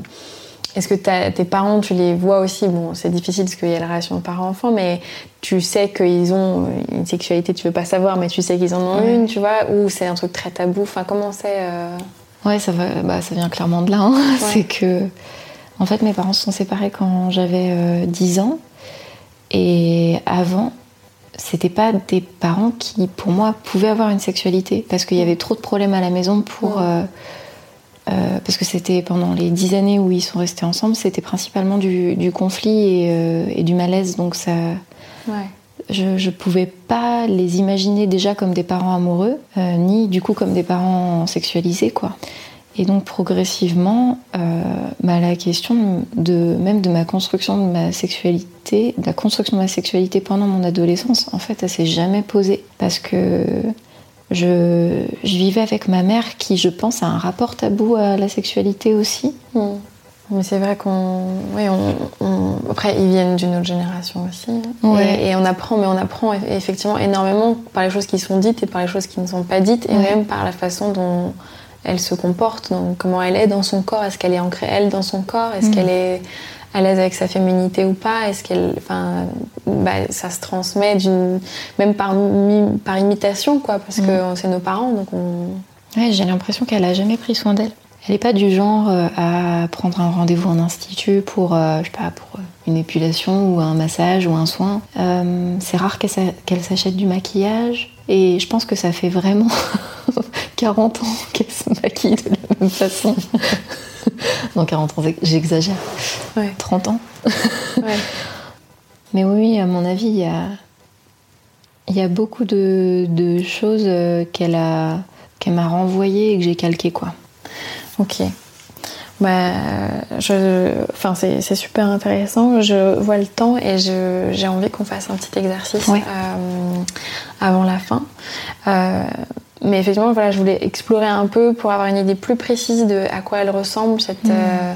est-ce que tes parents, tu les vois aussi? Bon, c'est difficile parce qu'il y a la relation parent-enfant, mais tu sais qu'ils ont une sexualité, tu veux pas savoir, mais tu sais qu'ils en ont Ouais. une, tu vois? Ou c'est un truc très tabou? Enfin, comment c'est euh, Ouais, ça, va, bah, ça vient clairement de là. hein. *laughs* C'est que, en fait, mes parents se sont séparés quand j'avais euh, 10 ans. Et avant, c'était pas des parents qui, pour moi, pouvaient avoir une sexualité. Parce qu'il y avait trop de problèmes à la maison pour. Euh, euh, parce que c'était pendant les 10 années où ils sont restés ensemble, c'était principalement du, du conflit et, euh, et du malaise. Donc ça. Ouais. Je, je pouvais pas les imaginer déjà comme des parents amoureux, ni du coup comme des parents sexualisés, quoi. Et donc progressivement, euh, bah, la question de même de ma construction de ma sexualité, de la construction de ma sexualité pendant mon adolescence, en fait, elle s'est jamais posée parce que je, je vivais avec ma mère qui, je pense, a un rapport tabou à la sexualité aussi. Mm. Mais c'est vrai qu'on. Oui, on, on- Après, ils viennent d'une autre génération aussi. Ouais. Et, et on apprend, mais on apprend eff- effectivement énormément par les choses qui sont dites et par les choses qui ne sont pas dites, et Ouais. même par la façon dont elle se comporte, donc comment elle est dans son corps. Est-ce qu'elle est ancrée, elle, dans son corps Est-ce Mm. qu'elle est à l'aise avec sa féminité ou pas Est-ce qu'elle. Enfin, bah, ça se transmet d'une. Même par, mi- par imitation, quoi, parce que c'est nos parents, donc on. Ouais, j'ai l'impression qu'elle a jamais pris soin d'elle. Elle n'est pas du genre euh, à prendre un rendez-vous en institut pour, euh, je sais pas, pour euh, une épilation ou un massage ou un soin. c'est rare qu'elle s'achète du maquillage et je pense que ça fait vraiment *laughs* 40 ans qu'elle se maquille de la même façon. *laughs* non, 40 ans, j'exagère. 30 ans. *laughs* Mais oui, à mon avis, il y a, y a beaucoup de, de choses qu'elle a qu'elle m'a renvoyées et que j'ai calquées, quoi. Ok. Bah, je, enfin, c'est super intéressant. Je vois le temps et j'ai envie qu'on fasse un petit exercice euh, avant la fin. Euh, mais effectivement, voilà, je voulais explorer un peu pour avoir une idée plus précise de à quoi elle ressemble cette, mm. euh,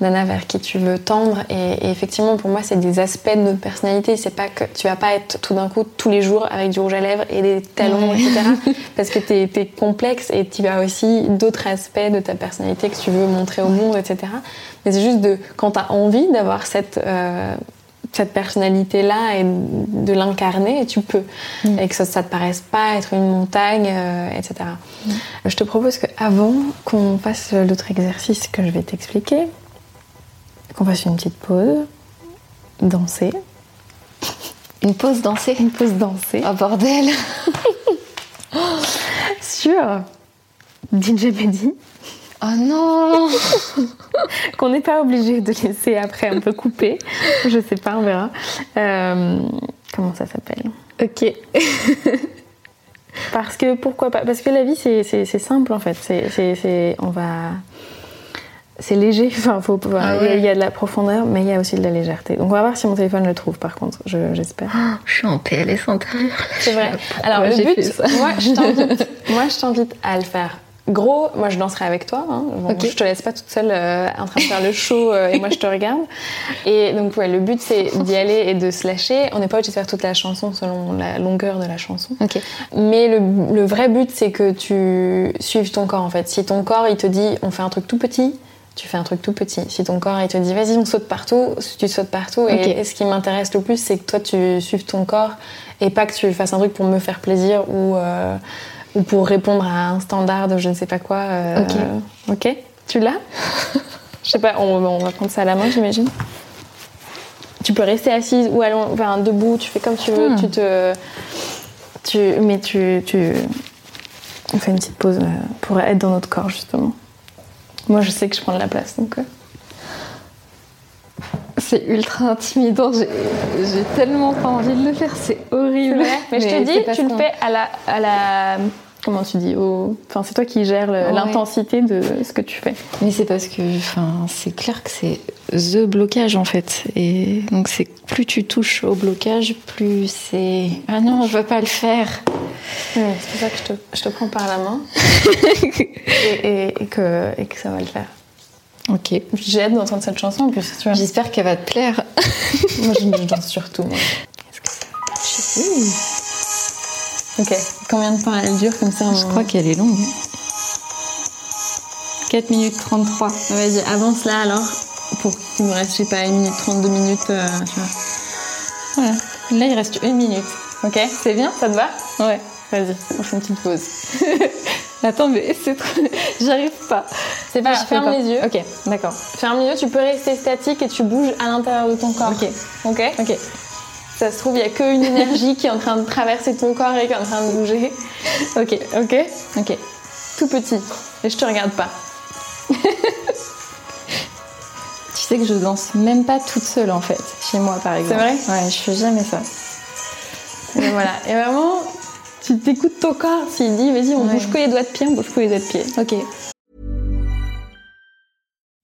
nana vers qui tu veux tendre. Et, effectivement, pour moi, c'est des aspects de notre personnalité. C'est pas que tu vas pas être tout d'un coup tous les jours avec du rouge à lèvres et des talons, etc. *laughs* parce que tu es, complexe et tu as aussi d'autres aspects de ta personnalité que tu veux montrer au monde, etc. Mais c'est juste de quand tu as envie d'avoir cette. Euh, cette personnalité-là et de l'incarner, tu peux. Mm. Et que ça, ne te paraisse pas être une montagne, euh, etc. Mm. Je te propose qu'avant qu'on fasse l'autre exercice que je vais t'expliquer, qu'on fasse une petite pause, danser. *laughs* Une pause danser Une pause danser. Oh bordel *laughs* Sur DJ Mehdi. Oh non *laughs* Qu'on n'est pas obligé de laisser après un peu couper. Je sais pas, on verra. Euh, comment ça s'appelle? Ok. Parce que pourquoi pas? Parce que la vie c'est simple en fait. C'est on va c'est léger, *laughs* enfin, faut, ah il, y a, de la profondeur, mais il y a aussi de la légèreté. Donc on va voir si mon téléphone le trouve par contre, j'espère. Oh, je suis en PLS intérieur. C'est vrai. Alors le but, *laughs* moi je t'invite à le faire. Gros, moi je danserai avec toi. Hein. Je te laisse pas toute seule euh, en train de faire le show euh, et moi je te regarde. Et donc ouais, le but c'est d'y aller et de se lâcher. On n'est pas obligé de faire toute la chanson selon la longueur de la chanson. Mais le, le vrai but c'est que tu suives ton corps en fait. Si ton corps il te dit on fait un truc tout petit, tu fais un truc tout petit. Si ton corps il te dit vas-y on saute partout, tu sautes partout. Et, ce qui m'intéresse le plus c'est que toi tu suives ton corps et pas que tu fasses un truc pour me faire plaisir ou, euh, ou pour répondre à un standard de je ne sais pas quoi. Euh, ok. Ok. Tu l'as? *laughs* Je sais pas, on, va prendre ça à la main j'imagine. Tu peux rester assise ou allons, enfin, debout, tu fais comme tu veux, hmm. tu te. Tu, mais tu, tu. On fait une petite pause euh, pour être dans notre corps justement. Moi, je sais que je prends de la place, donc. Euh. C'est ultra intimidant. J'ai tellement pas envie de le faire. C'est horrible. Mais, je te dis, tu le fais à la, à la comment tu dis Enfin, c'est toi qui gères l'intensité de ce que tu fais. Mais c'est parce que, enfin, c'est clair que c'est the blocage en fait. Et donc, c'est plus tu touches au blocage, plus c'est ah non, je veux pas le faire. c'est pour ça que je te, je te, prends par la main *laughs* et, et, que, et que ça va le faire. Ok. J'ai hâte d'entendre cette chanson en plus. J'espère qu'elle va te plaire. moi, je, danse surtout. Moi. Que... Oui. Ok. Combien de temps elle dure comme ça Je crois qu'elle est longue. 4 minutes 33. Vas-y, avance là alors. Pour qu'il me reste, je sais pas, 1 minute 32 minutes. Euh, voilà. Là, il reste 1 minute. Ok C'est bien Ça te va? Ouais. Vas-y, on fait une petite pause. *laughs* Attends, mais c'est trop... *laughs* J'arrive pas. C'est pas, ferme les yeux. Ok, d'accord. Ferme les yeux, tu peux rester statique et tu bouges à l'intérieur de ton corps. Ok. Ok Ok. Ça se trouve, il n'y a qu'une énergie qui est en train de traverser ton corps et qui est en train de bouger. Ok, ok Ok. Tout petit. Et je te regarde pas. *laughs* tu sais que je danse même pas toute seule en fait, chez moi par exemple. C'est vrai Ouais, je fais jamais ça. Et voilà. Et vraiment, tu t'écoutes ton corps. S'il dit, vas-y, on bouge que les doigts de pied, on bouge que les doigts de pied. Ok.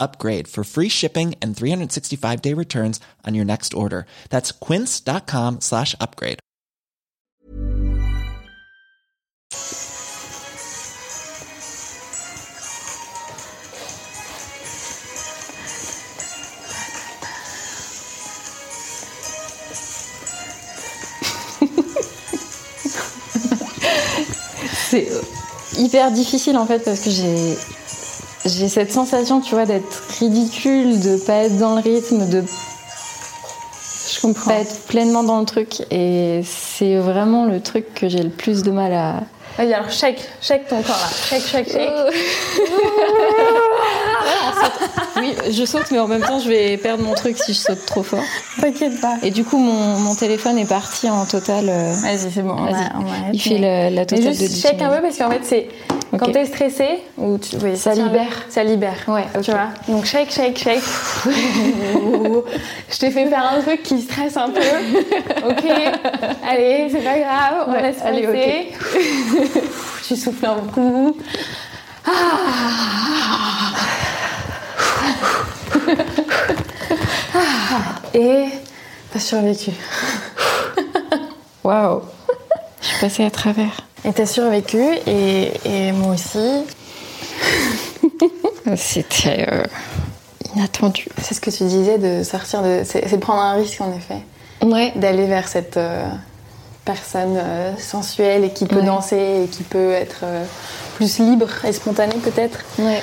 upgrade for free shipping and 365 day returns on your next order. That's quince.com slash upgrade. *laughs* C'est hyper difficile en fait parce que j'ai j'ai cette sensation, tu vois, d'être ridicule, de pas être dans le rythme, de Je comprends. pas être pleinement dans le truc. Et c'est vraiment le truc que j'ai le plus de mal à. Vas-y, alors shake, shake ton corps là. Shake, shake, shake. *laughs* Oui, je saute, mais en même temps, je vais perdre mon truc si je saute trop fort. T'inquiète pas. Et du coup, mon, mon téléphone est parti en total. euh, Vas-y, c'est bon, on va, Vas-y. on va il fait la, totale de juste 10 shake un peu parce qu'en fait, c'est quand t'es stressé, ou tu, oui, Ça libère. Ça libère. Ouais. Tu vois Donc shake, shake, shake. *laughs* Je t'ai fait faire un truc qui stresse un peu. ok, allez, c'est pas grave, on allez, passer. *laughs* tu souffles un coup. Ah. *laughs* Et t'as survécu. *laughs* Waouh Je suis passée à travers. Et t'as survécu, et, et moi aussi. *laughs* C'était euh, inattendu. C'est ce que tu disais de sortir de. C'est c'est prendre un risque en effet. Ouais. D'aller vers cette euh, personne euh, sensuelle et qui peut Ouais. danser et qui peut être plus libre et spontanée peut-être. Ouais.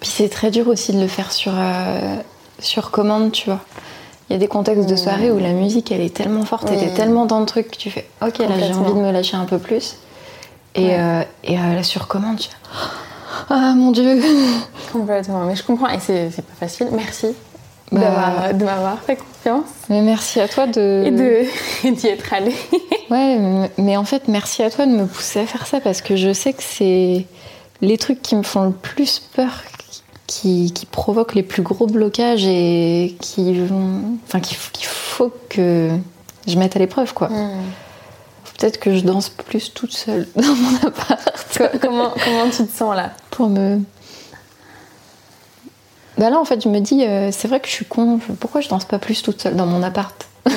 Puis c'est très dur aussi de le faire sur, euh, sur commande, tu vois. Il y a des contextes de soirée où la musique elle est tellement forte, Oui. t'es tellement dans le truc que tu fais ok là j'ai envie de me lâcher un peu plus. Et, Ouais. euh, et euh, la sur commande, tu fais ah mon dieu *laughs* Complètement. Mais je comprends et c'est pas facile. Merci Bah. de m'avoir fait confiance Mais merci à toi de. et de- *laughs* d'y être allé. *laughs* Ouais, mais en fait, merci à toi de me pousser à faire ça parce que je sais que c'est les trucs qui me font le plus peur, qui, qui provoquent les plus gros blocages et qui vont. Enfin, qu'il faut, que je mette à l'épreuve, quoi. Peut-être que je danse plus toute seule *laughs* dans mon appart Co- comment, comment tu te sens là? Pour me. Bah là, en fait, je me dis, euh, c'est vrai que je suis con, pourquoi je danse pas plus toute seule dans mon appart? *laughs*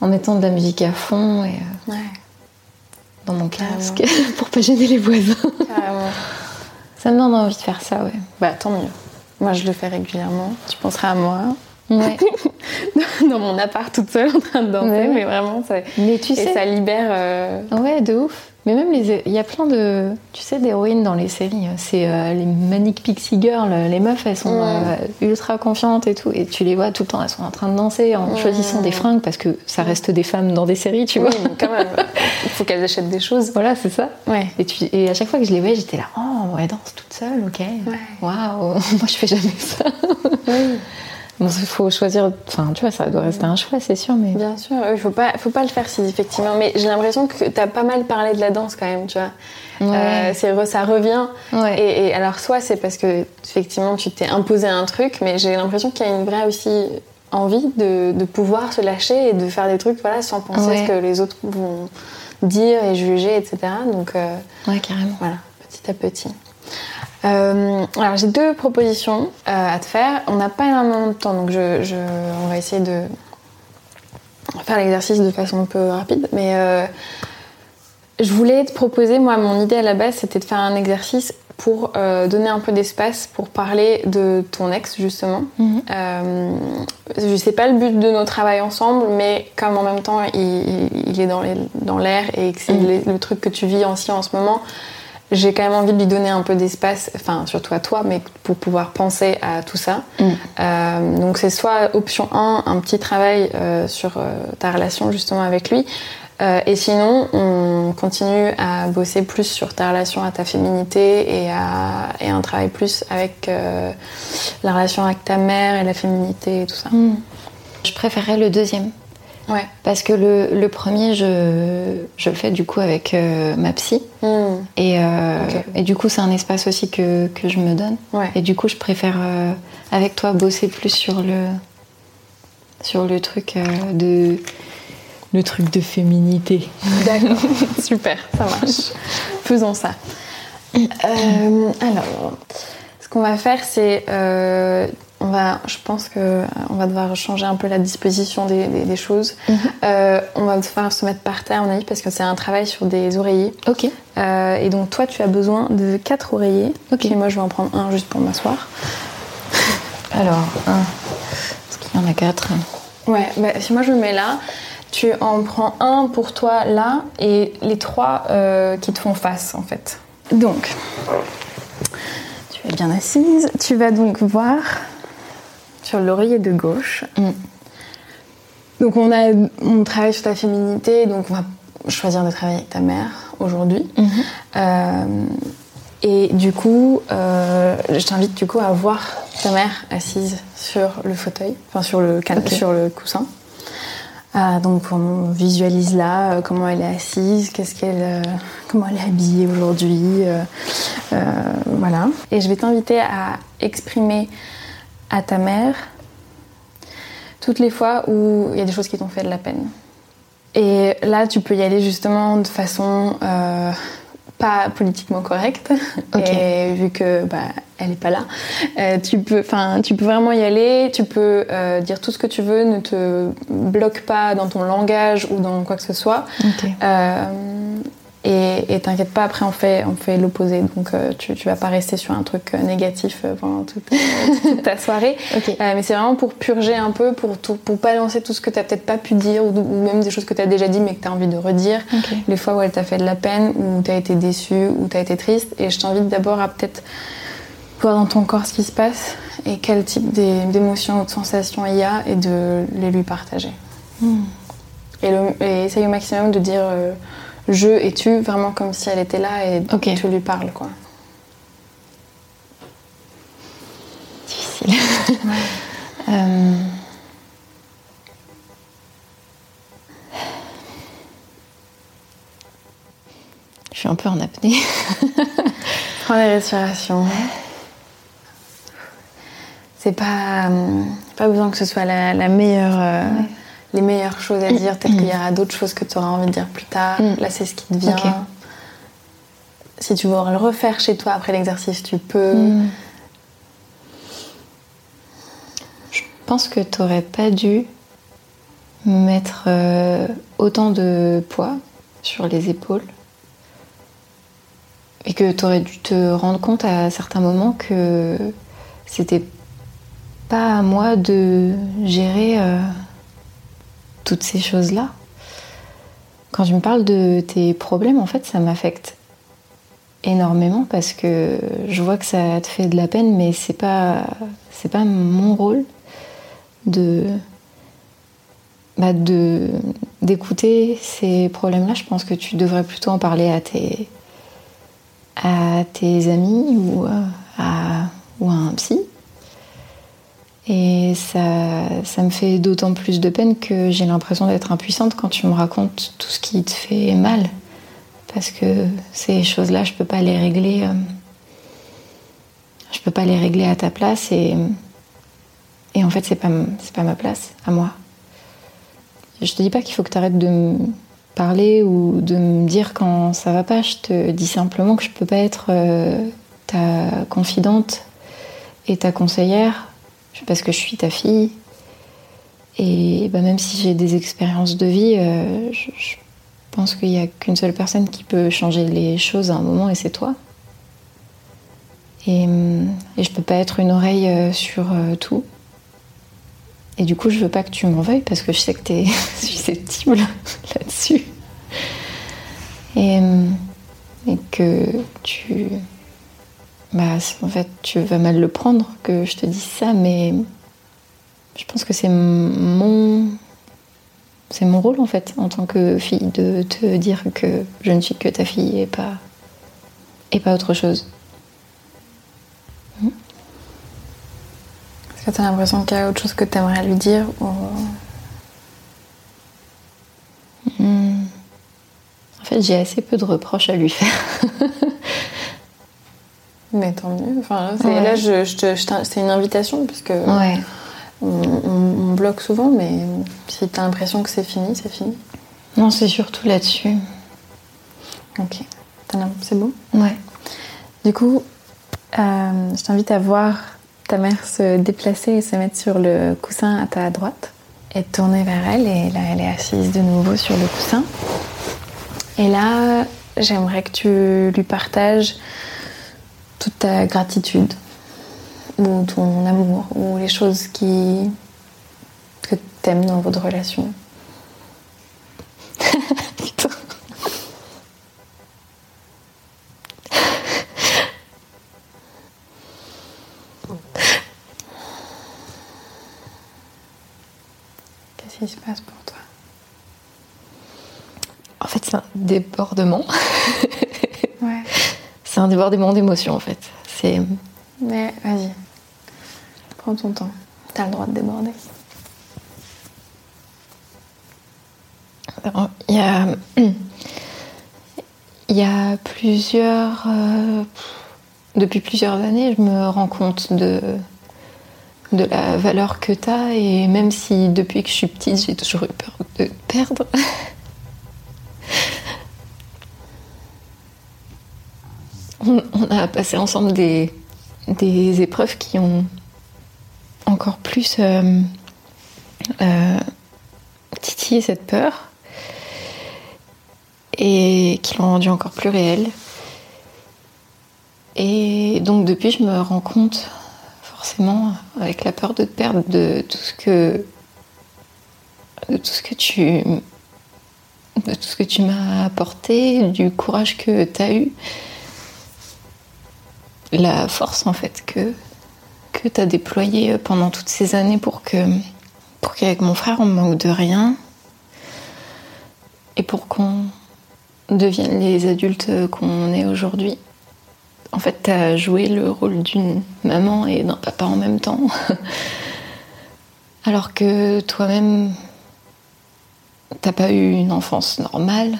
En mettant de la musique à fond et. euh, Ouais, dans mon casque *laughs* pour pas gêner les voisins. carrément. Ça me donne envie de faire ça, ouais. Bah tant mieux. Moi je le fais régulièrement. Tu penseras à moi Ouais. *laughs* dans mon appart toute seule en train de danser, Ouais, mais vraiment ça. Mais tu et sais, ça libère. euh, ouais, de ouf. Mais même les, il y a plein de, tu sais, d'héroïnes dans les séries. C'est euh, les Manic Pixie Girls. Les meufs, elles sont euh, ultra confiantes et tout. Et tu les vois tout le temps, elles sont en train de danser en choisissant des fringues parce que ça reste des femmes dans des séries, tu vois. Oui, mais quand même. Il *laughs* faut qu'elles achètent des choses. Voilà, c'est ça. Ouais. Et, tu, et à chaque fois que je les voyais, j'étais là, oh, elle danse toute seule, ok. Waouh, *laughs* moi je fais jamais ça. Oui. Bon, il faut choisir, enfin, tu vois, ça doit rester un choix, c'est sûr, mais. Bien sûr, il faut pas, faut pas le faire si effectivement. Mais j'ai l'impression que t'as pas mal parlé de la danse quand même, tu vois. Ouais. Euh, c'est ça revient. Ouais. Et, et alors soit c'est parce que effectivement tu t'es imposé un truc, mais j'ai l'impression qu'il y a une vraie aussi envie de, de pouvoir se lâcher et de faire des trucs voilà sans penser Ouais. ce que les autres vont dire et juger, etc. Donc euh, Ouais, carrément. voilà, petit à petit. Euh, alors j'ai deux propositions euh, à te faire. On n'a pas énormément de temps, donc je, je- on va essayer de faire l'exercice de façon un peu rapide. Mais euh, je voulais te proposer, moi, mon idée à la base, c'était de faire un exercice pour donner un peu d'espace pour parler de ton ex, justement. Euh, je sais pas le but de nos travail ensemble, mais comme en même temps il, est dans l'air et que c'est Mhm. le, le truc que tu vis aussi en ce moment, j'ai quand même envie de lui donner un peu d'espace, enfin surtout à toi, mais pour pouvoir penser à tout ça. Mhm. Euh, donc c'est soit option 1, un petit travail euh, sur euh, ta relation justement avec lui, et sinon on continue à bosser plus sur ta relation à ta féminité et, à, et un travail plus avec la relation avec ta mère et la féminité et tout ça. Hmm. Je préférerais le deuxième. Ouais. Parce que le, le premier, je, je le fais du coup avec euh, ma psy. Hmm. Et, euh, et du coup, c'est un espace aussi que, que je me donne. Ouais. Et du coup, je préfère euh, avec toi bosser plus sur le, sur le truc de. Le truc de féminité. D'accord, *laughs* super, ça marche. Faisons ça. Alors, ce qu'on va faire, c'est, on va, je pense que euh, on va devoir changer un peu la disposition des, des- des choses. Euh, on va devoir se mettre par terre, à mon avis, parce que c'est un travail sur des oreillers. Ok. Euh, et donc, toi, tu as besoin de quatre oreillers. Ok. Et moi, je vais en prendre un juste pour m'asseoir. *laughs* Alors, un. Parce qu'il y en a quatre. Ouais, bah, si moi je me mets là, tu en prends un pour toi là et les trois euh, qui te font face en fait. Donc, tu es bien assise. Tu vas donc voir sur l'oreiller de gauche. Mm. Donc on, a, on travaille sur ta féminité, donc on va choisir de travailler avec ta mère aujourd'hui. Mhm. Euh, et du coup, euh, je t'invite du coup à voir ta mère assise sur le fauteuil, enfin sur le, can- Ok. sur le coussin. Euh, donc on visualise là comment elle est assise, qu'est-ce qu'elle, comment elle est habillée aujourd'hui, voilà. Et je vais t'inviter à exprimer à ta mère toutes les fois où il y a des choses qui t'ont fait de la peine. Et là, tu peux y aller justement de façon euh, pas politiquement correcte. Ok. Et vu que bah, elle est pas là, euh, tu peux, enfin, tu peux vraiment y aller. Tu peux euh, dire tout ce que tu veux. Ne te bloque pas dans ton langage ou dans quoi que ce soit. Et t'inquiète pas, après on fait, on fait l'opposé. Donc euh, tu, tu vas pas rester sur un truc euh, négatif euh, pendant toute, *laughs* toute ta soirée. Euh, mais c'est vraiment pour purger un peu, pour, tout, pour balancer tout ce que t'as peut-être pas pu dire ou, ou même des choses que t'as déjà dit mais que t'as envie de redire. Les fois où elle t'a fait de la peine, où t'as été déçu, où t'as été triste. Et je t'invite d'abord à peut-être voir dans ton corps ce qui se passe et quel type d'é- d'émotions ou de sensations il y a et de les lui partager. Et, le- et essaye au maximum de dire euh, je et tu, vraiment comme si elle était là et Ok. tu lui parles. Quoi? Difficile. *laughs* Euh, Je suis un peu en apnée. *laughs* Prends les respirations. C'est pas, euh, pas besoin que ce soit la, la meilleure, euh, les meilleures choses à dire. Peut-être qu'il y aura d'autres choses que tu auras envie de dire plus tard. Mm. Là, c'est ce qui te vient. Si tu veux le refaire chez toi après l'exercice, tu peux. Je pense que tu n'aurais pas dû mettre euh, autant de poids sur les épaules. Et que tu aurais dû te rendre compte à certains moments que c'était pas à moi de gérer euh, toutes ces choses-là. Quand tu me parles de tes problèmes, en fait, ça m'affecte énormément parce que je vois que ça te fait de la peine, mais c'est pas c'est pas mon rôle de bah, d'écouter ces problèmes-là. Je pense que tu devrais plutôt en parler à tes amis ou à ou à un psy. Et ça, ça me fait d'autant plus de peine que j'ai l'impression d'être impuissante quand tu me racontes tout ce qui te fait mal parce que ces choses-là, je peux pas les régler. euh, je peux pas les régler à ta place et et en fait, c'est pas pas ma place à moi. Je te dis pas qu'il faut que tu arrêtes de me parler ou de me dire quand ça va pas. Je te dis simplement que je peux pas être euh, ta confidente et ta conseillère parce que je suis ta fille. Et bah, même si j'ai des expériences de vie, euh, je, pense qu'il n'y a qu'une seule personne qui peut changer les choses à un moment et c'est toi. Et, hum, et je peux pas être une oreille euh, sur euh, tout. Et du coup, je veux pas que tu m'en veuilles parce que je sais que tu es *laughs* susceptible *laughs* là-dessus. Et que tu. Bah, en fait, tu vas mal le prendre que je te dise ça, mais je pense que c'est mon c'est mon rôle en fait en tant que fille de te dire que je ne suis que ta fille et pas et pas autre chose. Est-ce que tu as l'impression qu'il y a autre chose que tu aimerais lui dire ou- Hmm. En fait, j'ai assez peu de reproches à lui faire. *laughs* Mais tant mieux. Enfin, là, c'est- Ouais. là, je, je te- je t'in- c'est une invitation puisque Ouais. on, on- on bloque souvent, mais si tu as l'impression que c'est fini, c'est fini. Non, c'est surtout là-dessus. Ok. C'est bon? Ouais. Du coup, euh, je t'invite à voir ta mère se déplacer et se mettre sur le coussin à ta droite et tourner vers elle. Et là, elle est assise de nouveau sur le coussin. Et là, j'aimerais que tu lui partages toute ta gratitude ou ton amour ou les choses qui que t'aimes dans votre relation. *laughs* Qu'est-ce qui se passe pour toi? En fait, c'est un débordement. *laughs* C'est un débordement d'émotions, en fait. C'est. Mais vas-y. Prends ton temps. T'as le droit de déborder. Il y a. *clears throat* Il y a plusieurs. euh, depuis plusieurs années, je me rends compte de, de la valeur que tu as. Et même si depuis que je suis petite, j'ai toujours eu peur de perdre. *laughs* on, a passé ensemble des, épreuves qui ont encore plus euh, euh, titillé cette peur et qui l'ont rendu encore plus réelle. Et donc depuis, je me rends compte forcément, avec la peur de te perdre, de tout ce que, de tout ce que tu, de tout ce que tu m'as apporté, du courage que tu as eu, la force en fait que que tu as déployé pendant toutes ces années pour que pour qu'avec mon frère on manque de rien et pour qu'on devienne les adultes qu'on est aujourd'hui. En fait, tu as joué le rôle d'une maman et d'un papa en même temps. *laughs* Alors que toi-même, t'as pas eu une enfance normale.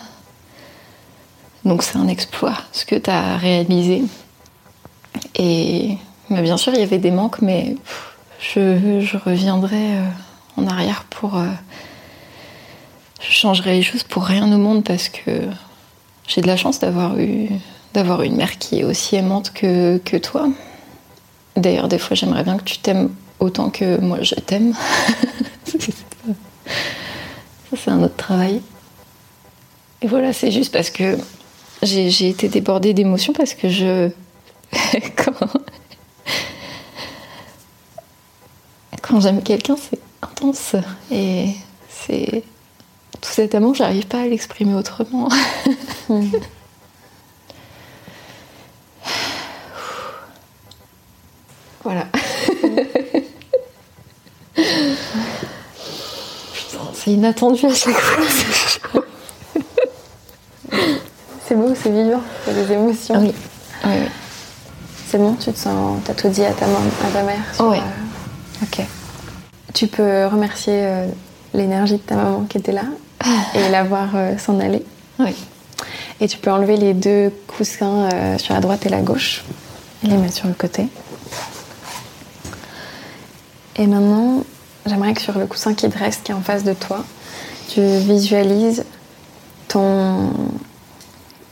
Donc c'est un exploit ce que tu as réalisé. Et mais bien sûr, il y avait des manques, mais je, je reviendrai euh, en arrière pour. euh, je changerai les choses pour rien au monde parce que j'ai de la chance d'avoir eu, d'avoir une mère qui est aussi aimante que, que toi. D'ailleurs, des fois, j'aimerais bien que tu t'aimes autant que moi je t'aime. *laughs* Ça, c'est un autre travail. Et voilà, c'est juste parce que j'ai j'ai été débordée d'émotions parce que je. *laughs* quand quand j'aime quelqu'un, c'est intense. Et c'est. Tout cet amour, j'arrive pas à l'exprimer autrement. *laughs* voilà. Putain, *laughs* c'est inattendu à chaque fois. C'est beau, c'est vivant, il y a des émotions. Oui, oui. C'est bon, tu te sens. T'as tout dit à ta, mam- à ta mère sur, Ouais. euh, Ok. Tu peux remercier euh, l'énergie de ta maman qui était là et la voir euh, s'en aller. Oui. Et tu peux enlever les deux coussins sur la droite et la gauche et les mettre sur le côté. Et maintenant, j'aimerais que sur le coussin qui te reste, qui est en face de toi, tu visualises ton.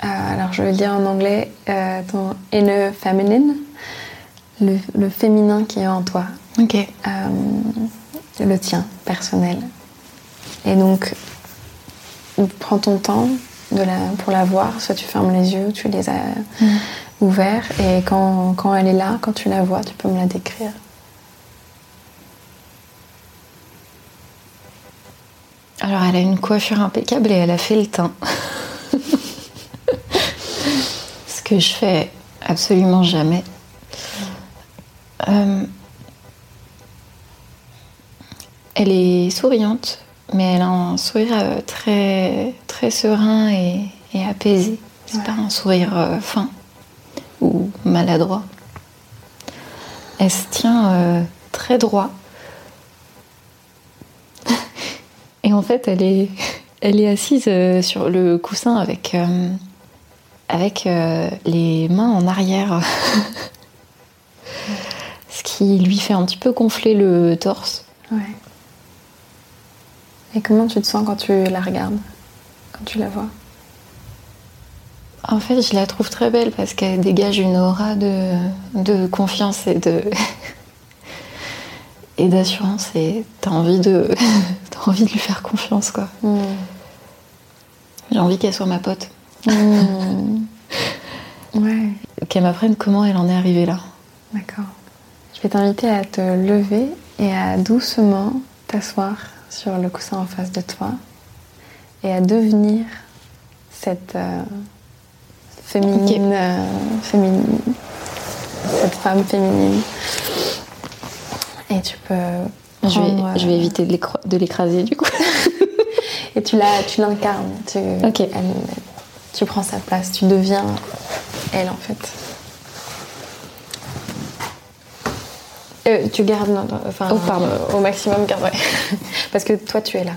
euh, alors je vais le dire en anglais, euh, ton inner feminine, le, le féminin qui est en toi, Ok. euh, le tien personnel. Et donc, prends ton temps de la, pour la voir, soit tu fermes les yeux, tu les as ouverts, et quand, quand elle est là, quand tu la vois, tu peux me la décrire. Alors, elle a une coiffure impeccable et elle a fait le teint. *laughs* Que je fais absolument jamais. Euh, elle est souriante, mais elle a un sourire euh, très, très serein et, et apaisé. C'est Ouais. pas un sourire euh, fin ou maladroit. Elle se tient euh, très droit. *laughs* Et en fait, elle est, elle est assise sur le coussin avec, avec euh, les mains en arrière. *laughs* Ce qui lui fait un petit peu gonfler le torse. Ouais. Et comment tu te sens quand tu la regardes, quand tu la vois? En fait, je la trouve très belle parce qu'elle dégage une aura de, de confiance et de *laughs* et d'assurance et t'as envie de *laughs* t'as envie de lui faire confiance quoi. J'ai envie qu'elle soit ma pote, Ouais, qu'elle m'apprenne comment elle en est arrivée là. d'accord. Je vais t'inviter à te lever et à doucement t'asseoir sur le coussin en face de toi et à devenir cette euh, féminine, euh, féminine, cette femme féminine. Et tu peux Je vais, prendre, je vais éviter de l'écra- de l'écraser du coup. *laughs* Et tu tu l'incarnes. Tu, Ok. Tu prends sa place. Tu deviens elle en fait. Euh, tu gardes, non, non, enfin, Oh, pardon. euh, au maximum, garde, ouais. *laughs* Parce que toi, tu es là.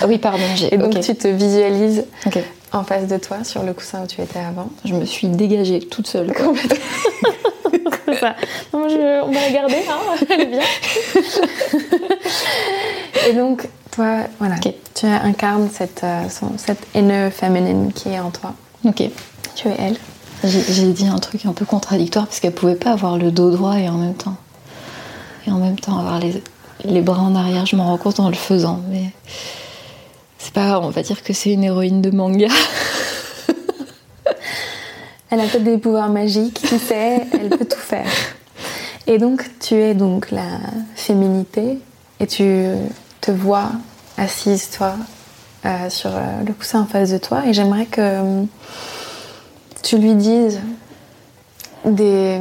Ah oui, pardon. j'ai- Et donc, tu te visualises en face de toi, sur le coussin où tu étais avant. Je me suis dégagée toute seule. *laughs* C'est ça. Non, je- on va la garder, hein, elle est bien. *laughs* Et donc, toi, voilà. Tu incarnes cette, euh, cette haine féminine qui est en toi. Ok. Tu es elle. J'ai j'ai dit un truc un peu contradictoire parce qu'elle pouvait pas avoir le dos droit et en même temps. Et en même temps avoir les, les bras en arrière. Je m'en rends compte en le faisant. Mais c'est pas grave, on va dire que c'est une héroïne de manga. *laughs* Elle a peut-être des pouvoirs magiques, qui sait, elle peut tout faire. Et donc, tu es donc la féminité et tu te vois assise, toi, euh, sur euh, le coussin en face de toi. Et j'aimerais que euh, tu lui dises des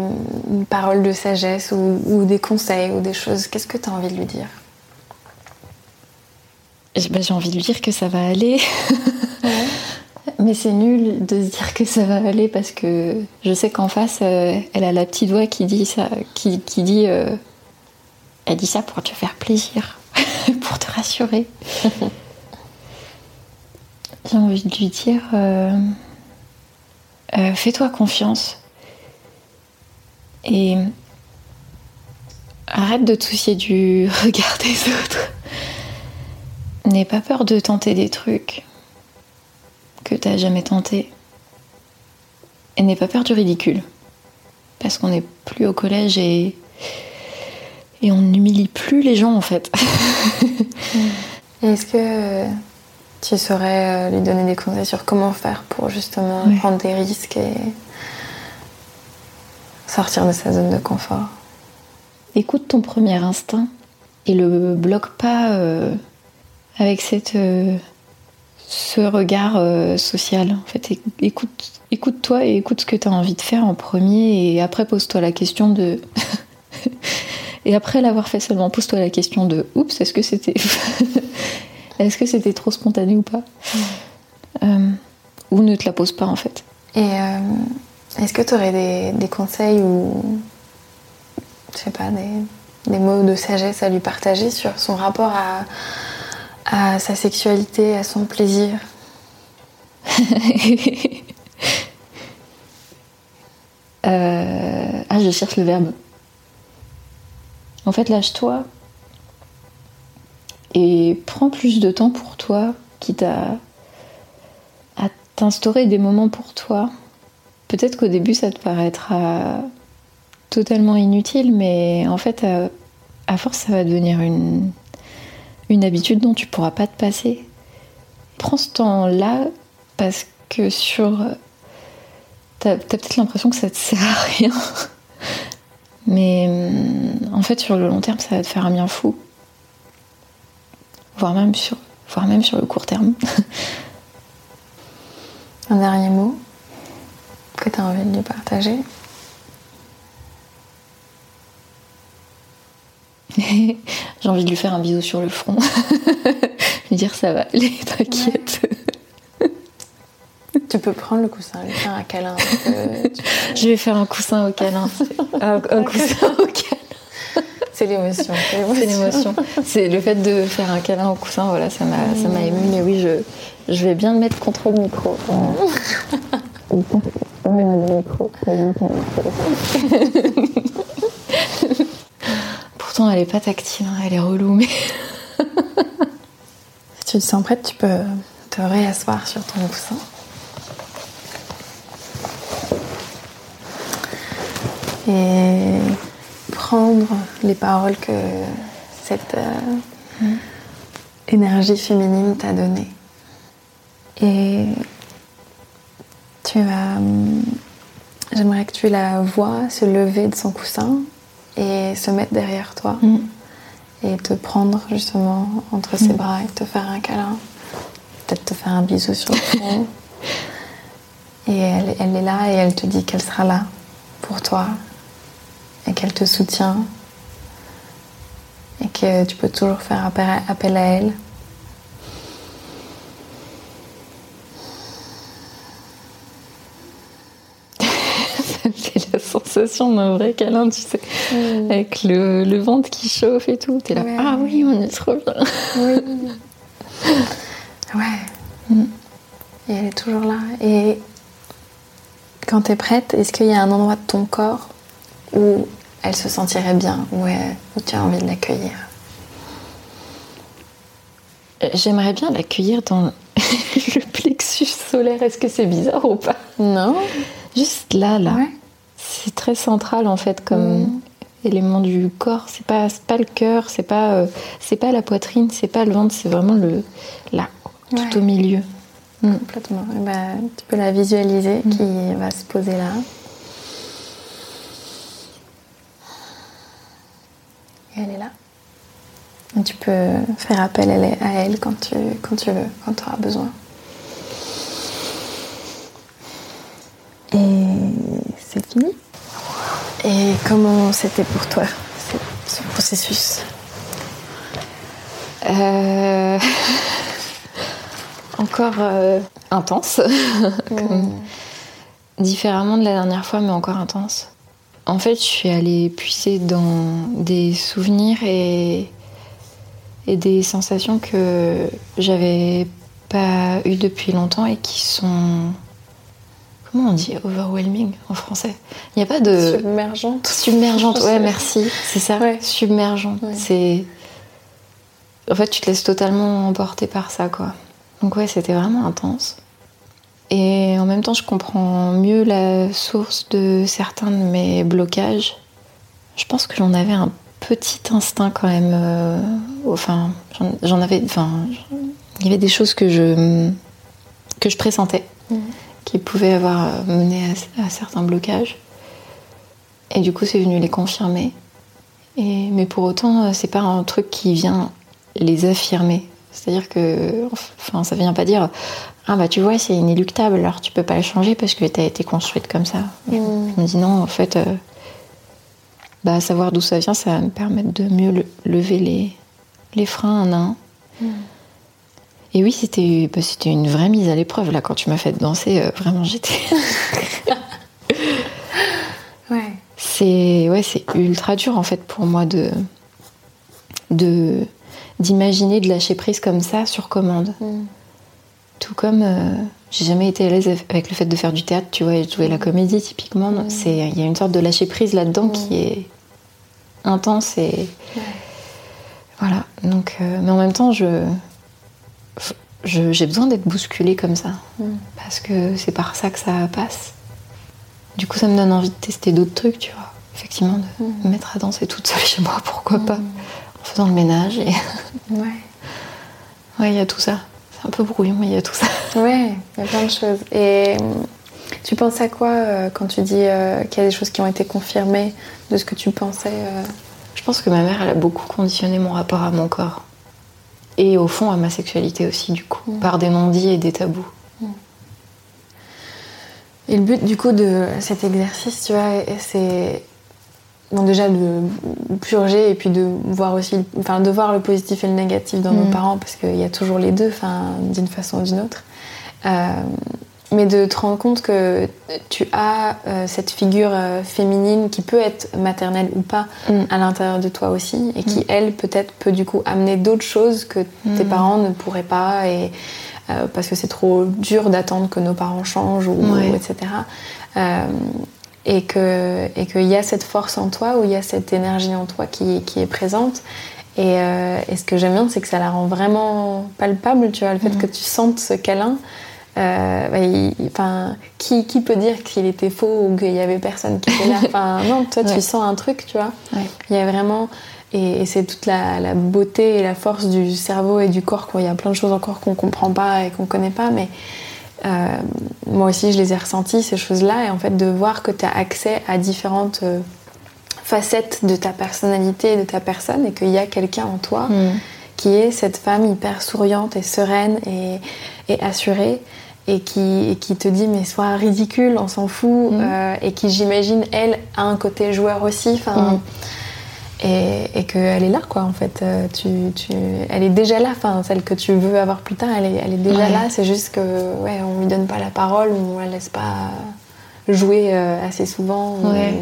paroles de sagesse ou, ou des conseils ou des choses. Qu'est-ce que tu as envie de lui dire? J'ai bah, j'ai envie de lui dire que ça va aller. Mais c'est nul de se dire que ça va aller parce que je sais qu'en face, euh, elle a la petite voix qui dit ça, qui, qui dit, euh, elle dit ça pour te faire plaisir, *laughs* pour te rassurer. J'ai envie de lui dire, euh, euh, fais-toi confiance et arrête de te soucier du *laughs* regard des autres. N'aie pas peur de tenter des trucs que t'as jamais tenté. Et n'aie pas peur du ridicule. Parce qu'on n'est plus au collège et. Et on n'humilie plus les gens en fait. Est-ce que tu saurais euh, lui donner des conseils sur comment faire pour justement Ouais. prendre des risques et sortir de sa zone de confort? Écoute ton premier instinct et le bloque pas euh, avec cette, euh, ce regard euh, social. En fait, écoute, écoute-toi et écoute ce que tu as envie de faire en premier et après pose-toi la question de. *laughs* et après l'avoir fait seulement, pose-toi la question de oups, est-ce que c'était. *laughs* est-ce que c'était trop spontané ou pas Euh, Ou ne te la pose pas en fait. Et euh, est-ce que tu aurais des, des conseils ou, je sais pas, des, des mots de sagesse à lui partager sur son rapport à, à sa sexualité, à son plaisir? *laughs* Euh, Ah, je cherche le verbe. En fait, lâche-toi et prends plus de temps pour toi, quitte à, à t'instaurer des moments pour toi. Peut-être qu'au début, ça te paraîtra totalement inutile, mais en fait, à, force, ça va devenir une, habitude dont tu pourras pas te passer. Prends ce temps-là parce que sur T'as t'as peut-être l'impression que ça te sert à rien. Mais hum, en fait, sur le long terme, ça va te faire un bien fou. Voire même sur, voire même sur le court terme. *laughs* Un dernier mot que tu as envie de lui partager? *laughs* J'ai envie de lui faire un bisou sur le front. *laughs* lui dire ça va aller, t'inquiète. *laughs* Tu peux prendre le coussin, lui faire un câlin. tu- *laughs* Je vais faire un coussin au câlin. *laughs* Un, un coussin au câlin. C'est l'émotion. C'est l'émotion. C'est le fait de faire un câlin au coussin, voilà, ça m'a, ça m'a ému. Mais oui, je, je vais bien le mettre contre le micro. Pourtant, elle est pas tactile, hein, elle est relou, mais. Si tu te sens prête, tu peux te réasseoir sur ton coussin. Et prendre les paroles que cette euh, énergie féminine t'a données. Et tu vas. hum, J'aimerais que tu la vois se lever de son coussin et se mettre derrière toi Mm. et te prendre justement entre ses bras et te faire un câlin. Peut-être te faire un bisou sur le front. *laughs* et elle, elle est là et elle te dit qu'elle sera là pour toi et qu'elle te soutient et que tu peux toujours faire appel à elle. *laughs* C'est la sensation d'un vrai câlin, tu sais, avec le, ventre qui chauffe et tout. T'es là, ah oui, on est trop bien. Oui. *laughs* ouais. Mm. Et elle est toujours là. Et quand t'es prête, est-ce qu'il y a un endroit de ton corps où elle se sentirait bien, où, où tu as envie de l'accueillir J'aimerais bien l'accueillir dans *laughs* le plexus solaire. Est-ce que c'est bizarre ou pas? Non. Juste là, là. C'est très central en fait comme mm. élément du corps. C'est pas, pas le cœur, c'est pas, euh, c'est pas la poitrine, c'est pas le ventre, c'est vraiment le là, tout au milieu. Mm. Complètement. Eh ben, tu peux la visualiser mm. qui va se poser là. Elle est là. Et tu peux faire appel à elle quand tu, quand tu veux, quand tu auras besoin. Et c'est fini. Et comment c'était pour toi ce processus? Euh, *laughs* Encore euh, intense. *laughs* Différemment de la dernière fois, mais encore intense. En fait, je suis allée puiser dans des souvenirs et, et des sensations que j'avais pas eues depuis longtemps et qui sont Comment on dit overwhelming en français? Il n'y a pas de. Submergente. Submergente, ouais, merci. C'est ça, ouais. submergente. C'est. En fait, tu te laisses totalement emporter par ça, quoi. Donc, ouais, c'était vraiment intense. Et en même temps, je comprends mieux la source de certains de mes blocages. Je pense que j'en avais un petit instinct quand même. Euh, enfin, j'en avais. Enfin, il y avait des choses que je que je pressentais. Mmh qui pouvaient avoir mené à, certains blocages. Et du coup, c'est venu les confirmer. Et, mais pour autant, euh, c'est pas un truc qui vient les affirmer. C'est-à-dire que, enfin, ça vient pas dire ah bah tu vois c'est inéluctable alors tu peux pas le changer parce que tu as été construite comme ça. Mmh. Je me dis non en fait, euh, bah savoir d'où ça vient, ça va me permettre de mieux lever les, les freins un à un. Mmh. Et oui, c'était bah, c'était une vraie mise à l'épreuve là quand tu m'as fait danser. Euh, vraiment, j'étais. *laughs* ouais. C'est ouais, ultra dur en fait pour moi de de d'imaginer de lâcher prise comme ça sur commande. Mm. Tout comme euh, j'ai jamais été à l'aise avec le fait de faire du théâtre, tu vois, et de jouer la comédie typiquement. C'est il y a une sorte de lâcher prise là-dedans qui est intense et voilà. Donc, euh, mais en même temps, je j'ai besoin d'être bousculée comme ça. Parce que c'est par ça que ça passe. Du coup, ça me donne envie de tester d'autres trucs, tu vois. Effectivement, de me mettre à danser toute seule chez moi, pourquoi pas. En faisant le ménage. Et... ouais. *laughs* Ouais, il y a tout ça. C'est un peu brouillon, mais il y a tout ça. *laughs* Ouais, il y a plein de choses. Et tu penses à quoi euh, quand tu dis euh, qu'il y a des choses qui ont été confirmées de ce que tu pensais euh? Je pense que ma mère, elle a beaucoup conditionné mon rapport à mon corps et au fond à ma sexualité aussi du coup, mm. par des non-dits et des tabous. Mm. Et le but du coup de cet exercice, tu vois, c'est bon, déjà de purger et puis de voir aussi, enfin de voir le positif et le négatif dans nos mm. parents parce qu'il y a toujours les deux, enfin d'une façon ou d'une autre. Euh, mais de te rendre compte que tu as euh, cette figure euh, féminine qui peut être maternelle ou pas mm. à l'intérieur de toi aussi et qui, mm. elle, peut-être peut du coup amener d'autres choses que tes parents ne pourraient pas et euh, parce que c'est trop dur d'attendre que nos parents changent ou, etc. et que et qu'il y a cette force en toi ou il y a cette énergie en toi qui, qui est présente et, et ce que j'aime bien c'est que ça la rend vraiment palpable tu vois le fait que tu sentes ce câlin euh, bah, qui, qui, peut dire qu'il était faux ou qu'il y avait personne qui était là? *laughs* Enfin, Non, toi, tu sens un truc, tu vois. Il y a vraiment. Et, c'est toute la, beauté et la force du cerveau et du corps. Il y a plein de choses encore qu'on comprend pas et qu'on connaît pas, mais. Euh, moi aussi, je les ai ressenties, ces choses-là, et en fait, de voir que tu as accès à différentes euh, facettes de ta personnalité et de ta personne, et qu'il y a quelqu'un en toi mm. qui est cette femme hyper souriante et sereine et, et assurée, et qui, qui te dit mais sois ridicule, on s'en fout, mm. euh, et qui j'imagine elle a un côté joueur aussi. Enfin, mm. Et, et qu'elle est là, quoi, en fait. Euh, tu, tu, elle est déjà là, enfin, celle que tu veux avoir plus tard, elle est, elle est déjà Ouais. là. C'est juste que, ouais, on lui donne pas la parole, on la laisse pas jouer euh, assez souvent. ou- Ouais.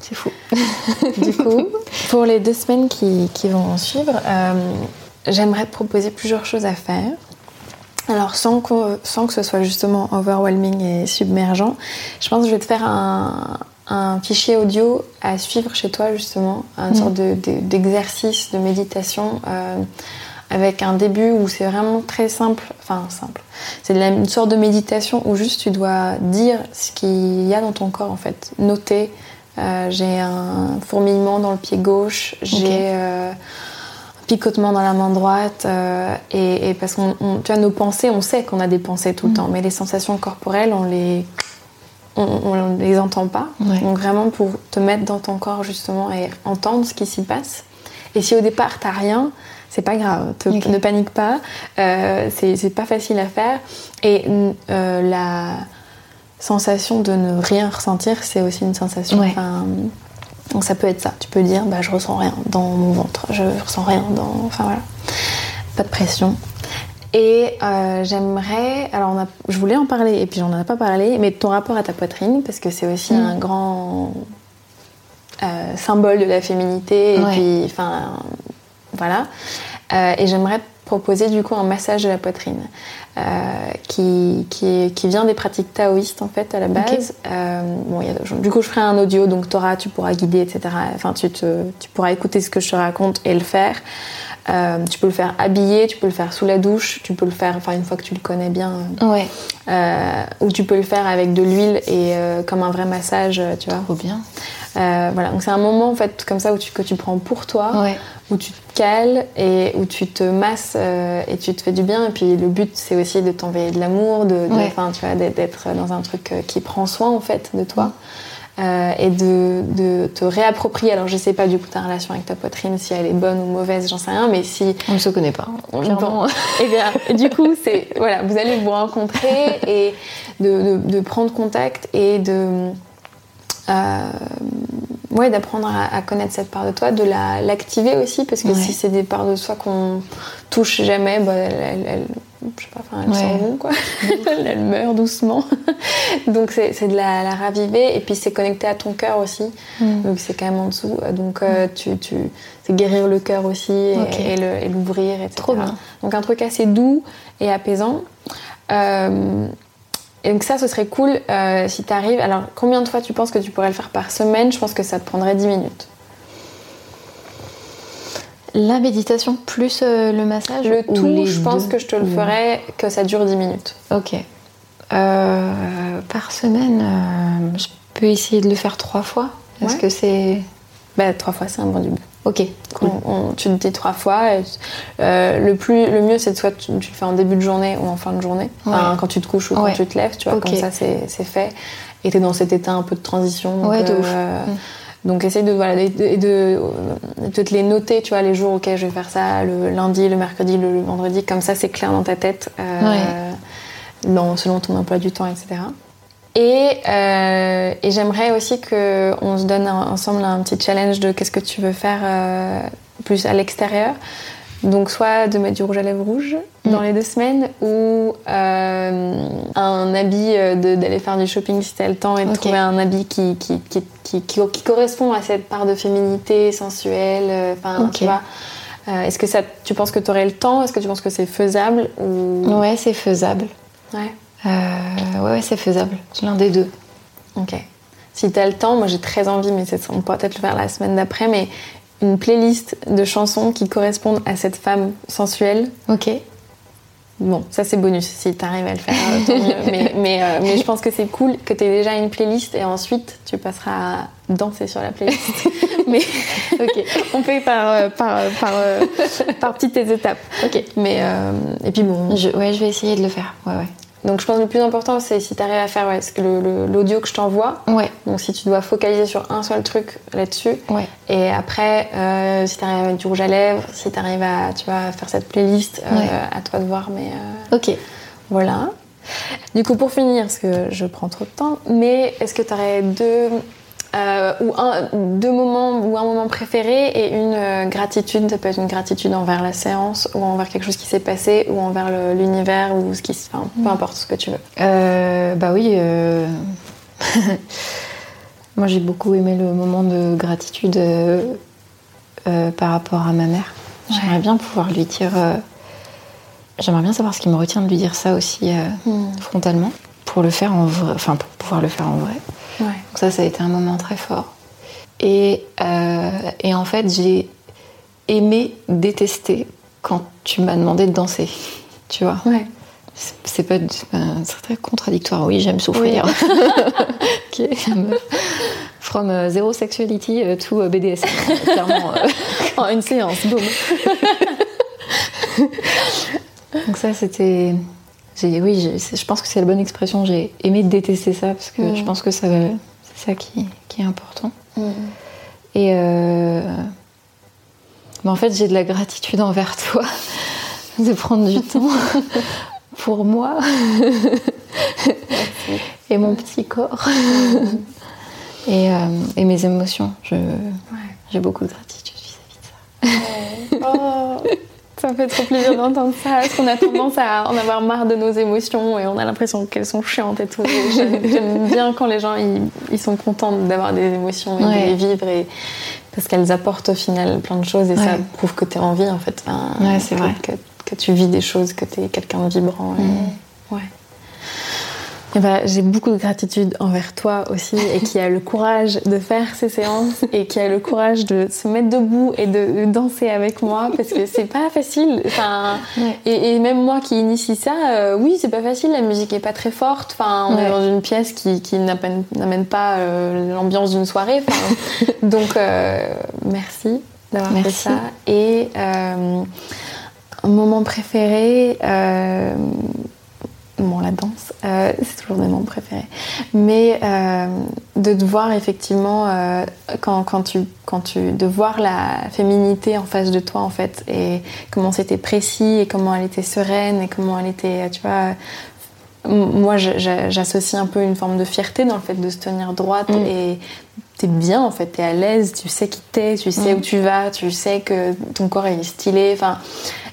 C'est fou. *laughs* du coup, pour les deux semaines qui, qui vont suivre, euh, j'aimerais te proposer plusieurs choses à faire. Alors, sans que, sans que ce soit justement overwhelming et submergent, je pense que je vais te faire un, un fichier audio à suivre chez toi, justement, une sorte de- de- d'exercice de, méditation. euh, avec un début où c'est vraiment très simple, enfin simple. C'est une sorte de méditation où juste tu dois dire ce qu'il y a dans ton corps en fait, noter. euh, j'ai un fourmillement dans le pied gauche, j'ai euh, un picotement dans la main droite, et, et parce qu'on, on- tu vois, nos pensées, on sait qu'on a des pensées tout le temps, mais les sensations corporelles, on les, on, on les entend pas. Ouais. Donc vraiment pour te mettre dans ton corps justement et entendre ce qui s'y passe. Et si au départ t'as rien, c'est pas grave, te- ne panique pas. Euh, c'est c'est pas facile à faire. Et euh, la sensation de ne rien ressentir, c'est aussi une sensation. Ouais. Enfin, donc ça peut être ça. Tu peux dire, bah je ressens rien dans mon ventre, je ressens rien dans. Enfin voilà. Pas de pression. Et euh, j'aimerais, alors on a- je voulais en parler et puis j'en ai pas parlé, mais ton rapport à ta poitrine, parce que c'est aussi Mm. un grand euh, symbole de la féminité, et puis enfin voilà. Euh, et j'aimerais te proposer du coup un massage de la poitrine qui, qui, est- qui vient des pratiques taoïstes en fait à la base. Euh, bon, y a- du coup, je ferai un audio, donc Torah, tu pourras guider, etc. Enfin, tu, te, tu pourras écouter ce que je te raconte et le faire. Euh, tu peux le faire habillé, tu peux le faire sous la douche, tu peux le faire, enfin une fois que tu le connais bien, Ouais, euh, ou tu peux le faire avec de l'huile et euh, comme un vrai massage, euh, tu vois. trop bien. Euh, voilà, donc c'est un moment en fait comme ça où tu, que tu prends pour toi, Ouais, où tu te cales et où tu te masses euh, et tu te fais du bien. Et puis le but c'est aussi de t'envoyer de l'amour, de, de- Ouais. tu vois, d'être- dans un truc euh, qui prend soin en fait de toi. Euh, et de, de te réapproprier. Alors je sais pas du coup ta relation avec ta poitrine, si elle est bonne ou mauvaise, j'en sais rien, mais si on ne se connaît pas. Clairement. Bon, *laughs* eh bien, du coup, c'est voilà, vous allez vous rencontrer et de, de- de prendre contact et de euh, ouais, d'apprendre à, à connaître cette part de toi, de la l'activer aussi parce que Ouais. si c'est des parts de soi qu'on touche jamais, bah, elle, elle, elle- je sais pas, enfin, Ouais. s'en quoi, elle, *laughs* elle meurt doucement. *laughs* Donc c'est de la, la raviver et puis c'est connecté à ton cœur aussi. Mm. Donc c'est quand même en dessous. Donc euh, tu, tu, c'est guérir le cœur aussi et, Ok. et le- et l'ouvrir, etc. Trop bien. Donc un truc assez doux et apaisant. Euh, et donc ça, ce serait cool euh, si tu arrives. Alors combien de fois tu penses que tu pourrais le faire par semaine? Je pense que ça te prendrait 10 minutes. La méditation plus euh, le massage Le ou tout, les je pense deux que je te le ferais que ça dure 10 minutes. Ok. Euh, par semaine, euh, je peux essayer de le faire trois fois. Est-ce Ouais. que c'est. Bah, trois fois, c'est un bon début. Ok, cool. On- on- tu te dis trois fois. et, le, plus, le mieux, c'est de soit tu, tu le fais en début de journée ou en fin de journée. Enfin, quand tu te couches ou quand Ouais. tu te lèves, tu vois, comme ça, c'est fait. Et t'es dans cet état un peu de transition. Ouais, de ouf. Mm. Donc essaye de, voilà, de, de, te les noter, tu vois, les jours, ok, je vais faire ça le lundi, le mercredi, le, le vendredi, comme ça c'est clair dans ta tête, euh, dans, selon ton emploi du temps, etc. Et, euh, et j'aimerais aussi qu'on se donne un- ensemble un petit challenge de qu'est-ce que tu veux faire euh, plus à l'extérieur. Donc soit de mettre du rouge à lèvres rouge dans Mm. les deux semaines ou euh, un habit euh, d'aller faire du shopping si t'as le temps et de trouver un habit qui, qui, qui, qui, qui- qui correspond à cette part de féminité sensuelle. euh, Enfin, tu vois. Euh, Est-ce que ça, tu penses que tu aurais le temps? Est-ce que tu penses que c'est faisable ou... Ouais, c'est faisable. Ouais. Euh, ouais, ouais, c'est faisable. L'un des deux. Ok. Si t'as le temps, moi j'ai très envie, mais on pourra peut-être le faire la semaine d'après, mais une playlist de chansons qui correspondent à cette femme sensuelle. Ok. Bon, ça c'est bonus si t'arrives à le faire, euh, tant mieux. *laughs* Mais, mais, euh, mais je pense que c'est cool que t'aies déjà une playlist et ensuite tu passeras à danser sur la playlist. *laughs* mais Ok. *laughs* on fait par, euh, par, par, par petites étapes. Ok. Mais, euh, et puis bon, Je, ouais, je vais essayer de le faire. Ouais, ouais. Donc je pense que le plus important c'est si t'arrives à faire ouais, l'audio que je t'envoie. Ouais, Donc si tu dois focaliser sur un seul truc là-dessus, ouais. Et après, euh, si t'arrives à mettre du rouge à lèvres, si t'arrives à, tu vois, à faire cette playlist, euh, à toi de voir, mais euh, Ok. voilà. Du coup, pour finir, parce que je prends trop de temps, mais est-ce que t'aurais deux Euh, ou un, deux moments ou un moment préféré et une euh, gratitude. Ça peut être une gratitude envers la séance ou envers quelque chose qui s'est passé ou envers l'univers ou ce qui se. Enfin, peu importe ce que tu veux. Euh, bah oui. euh, *laughs* Moi, j'ai beaucoup aimé le moment de gratitude par rapport à ma mère. J'aimerais bien pouvoir lui dire. J'aimerais bien savoir ce qui me retient de lui dire ça aussi Hmm. frontalement, pour le faire en vrai, enfin pour pouvoir le faire en vrai. Ouais. Donc ça, ça a été un moment très fort. Et, euh, et en fait, j'ai aimé détester quand tu m'as demandé de danser. Tu vois Ouais. C'est- pas c'est très contradictoire. Oui, j'aime souffrir. *laughs* Ok, j'aime. *laughs* From euh, zero sexuality euh, to BDSM. Clairement. euh. *laughs* En une séance, boum. Donc ça, c'était. Oui, je pense que c'est la bonne expression. J'ai aimé détester ça parce que je pense que ça, ça qui, qui est important. Et euh, mais en fait, j'ai de la gratitude envers toi *laughs* de prendre du temps *laughs* pour moi et mon petit corps. *laughs* Et, euh, et mes émotions. J'ai beaucoup de gratitude vis-à-vis de ça. Oh, ça me fait trop plaisir d'entendre ça, parce qu'on a tendance à en avoir marre de nos émotions et on a l'impression qu'elles sont chiantes et tout? J'aime bien quand les gens ils, ils sont contents d'avoir des émotions et Ouais. de les vivre et parce qu'elles apportent au final plein de choses et ça prouve que tu es en vie en fait. Enfin, Ouais, c'est vrai. Que, que tu vis des choses, que tu es quelqu'un de vibrant. et- Mm. Ouais. Et bah, j'ai beaucoup de gratitude envers toi aussi et qui a le courage de faire ces séances et qui a le courage de se mettre debout et de danser avec moi parce que c'est pas facile. Enfin, Ouais. et, et même moi qui initie ça, euh, oui, c'est pas facile. La musique est pas très forte. Enfin, on est dans une pièce qui, qui n'amène pas euh, l'ambiance d'une soirée. Enfin, *laughs* donc, euh, merci d'avoir fait ça. Et un moment préféré. Bon, la danse, euh, c'est toujours des moments préférés. Mais euh, de te voir effectivement, euh, quand, quand, tu, quand tu. de voir la féminité en face de toi, en fait, et comment c'était précis, et comment elle était sereine, et comment elle était, tu vois. Moi, j'associe un peu une forme de fierté dans le fait de se tenir droite Mm. et t'es bien en fait, t'es à l'aise, tu sais qui t'es, tu sais Mm. où tu vas, tu sais que ton corps est stylé, enfin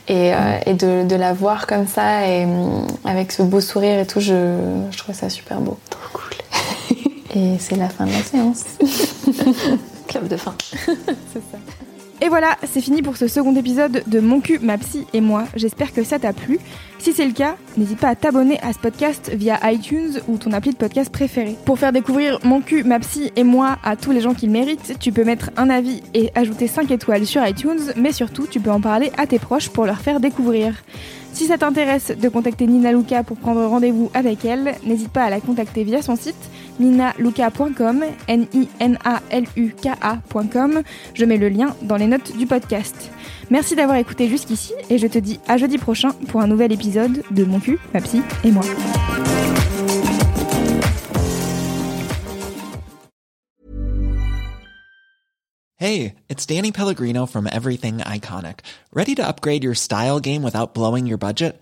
et, euh, et de, de la voir comme ça et hum, avec ce beau sourire et tout, je, je trouve ça super beau. Trop cool. Et c'est la fin de la séance. *laughs* Clap de fin. *laughs* Et voilà, c'est fini pour ce second épisode de Mon cul, ma psy et moi. J'espère que ça t'a plu. Si c'est le cas, n'hésite pas à t'abonner à ce podcast via iTunes ou ton appli de podcast préféré. Pour faire découvrir Mon cul, ma psy et moi à tous les gens qui le méritent, tu peux mettre un avis et ajouter 5 étoiles sur iTunes, mais surtout tu peux en parler à tes proches pour leur faire découvrir. Si ça t'intéresse de contacter Nina Luca pour prendre rendez-vous avec elle, n'hésite pas à la contacter via son site ninaluca.com, N-I-N-A-L-U-K-A.com. Je mets le lien dans les notes du podcast. Merci d'avoir écouté jusqu'ici et je te dis à jeudi prochain pour un nouvel épisode de Mon cul, ma psy et moi. Hey, it's Danny Pellegrino from Everything Iconic. Ready to upgrade your style game without blowing your budget?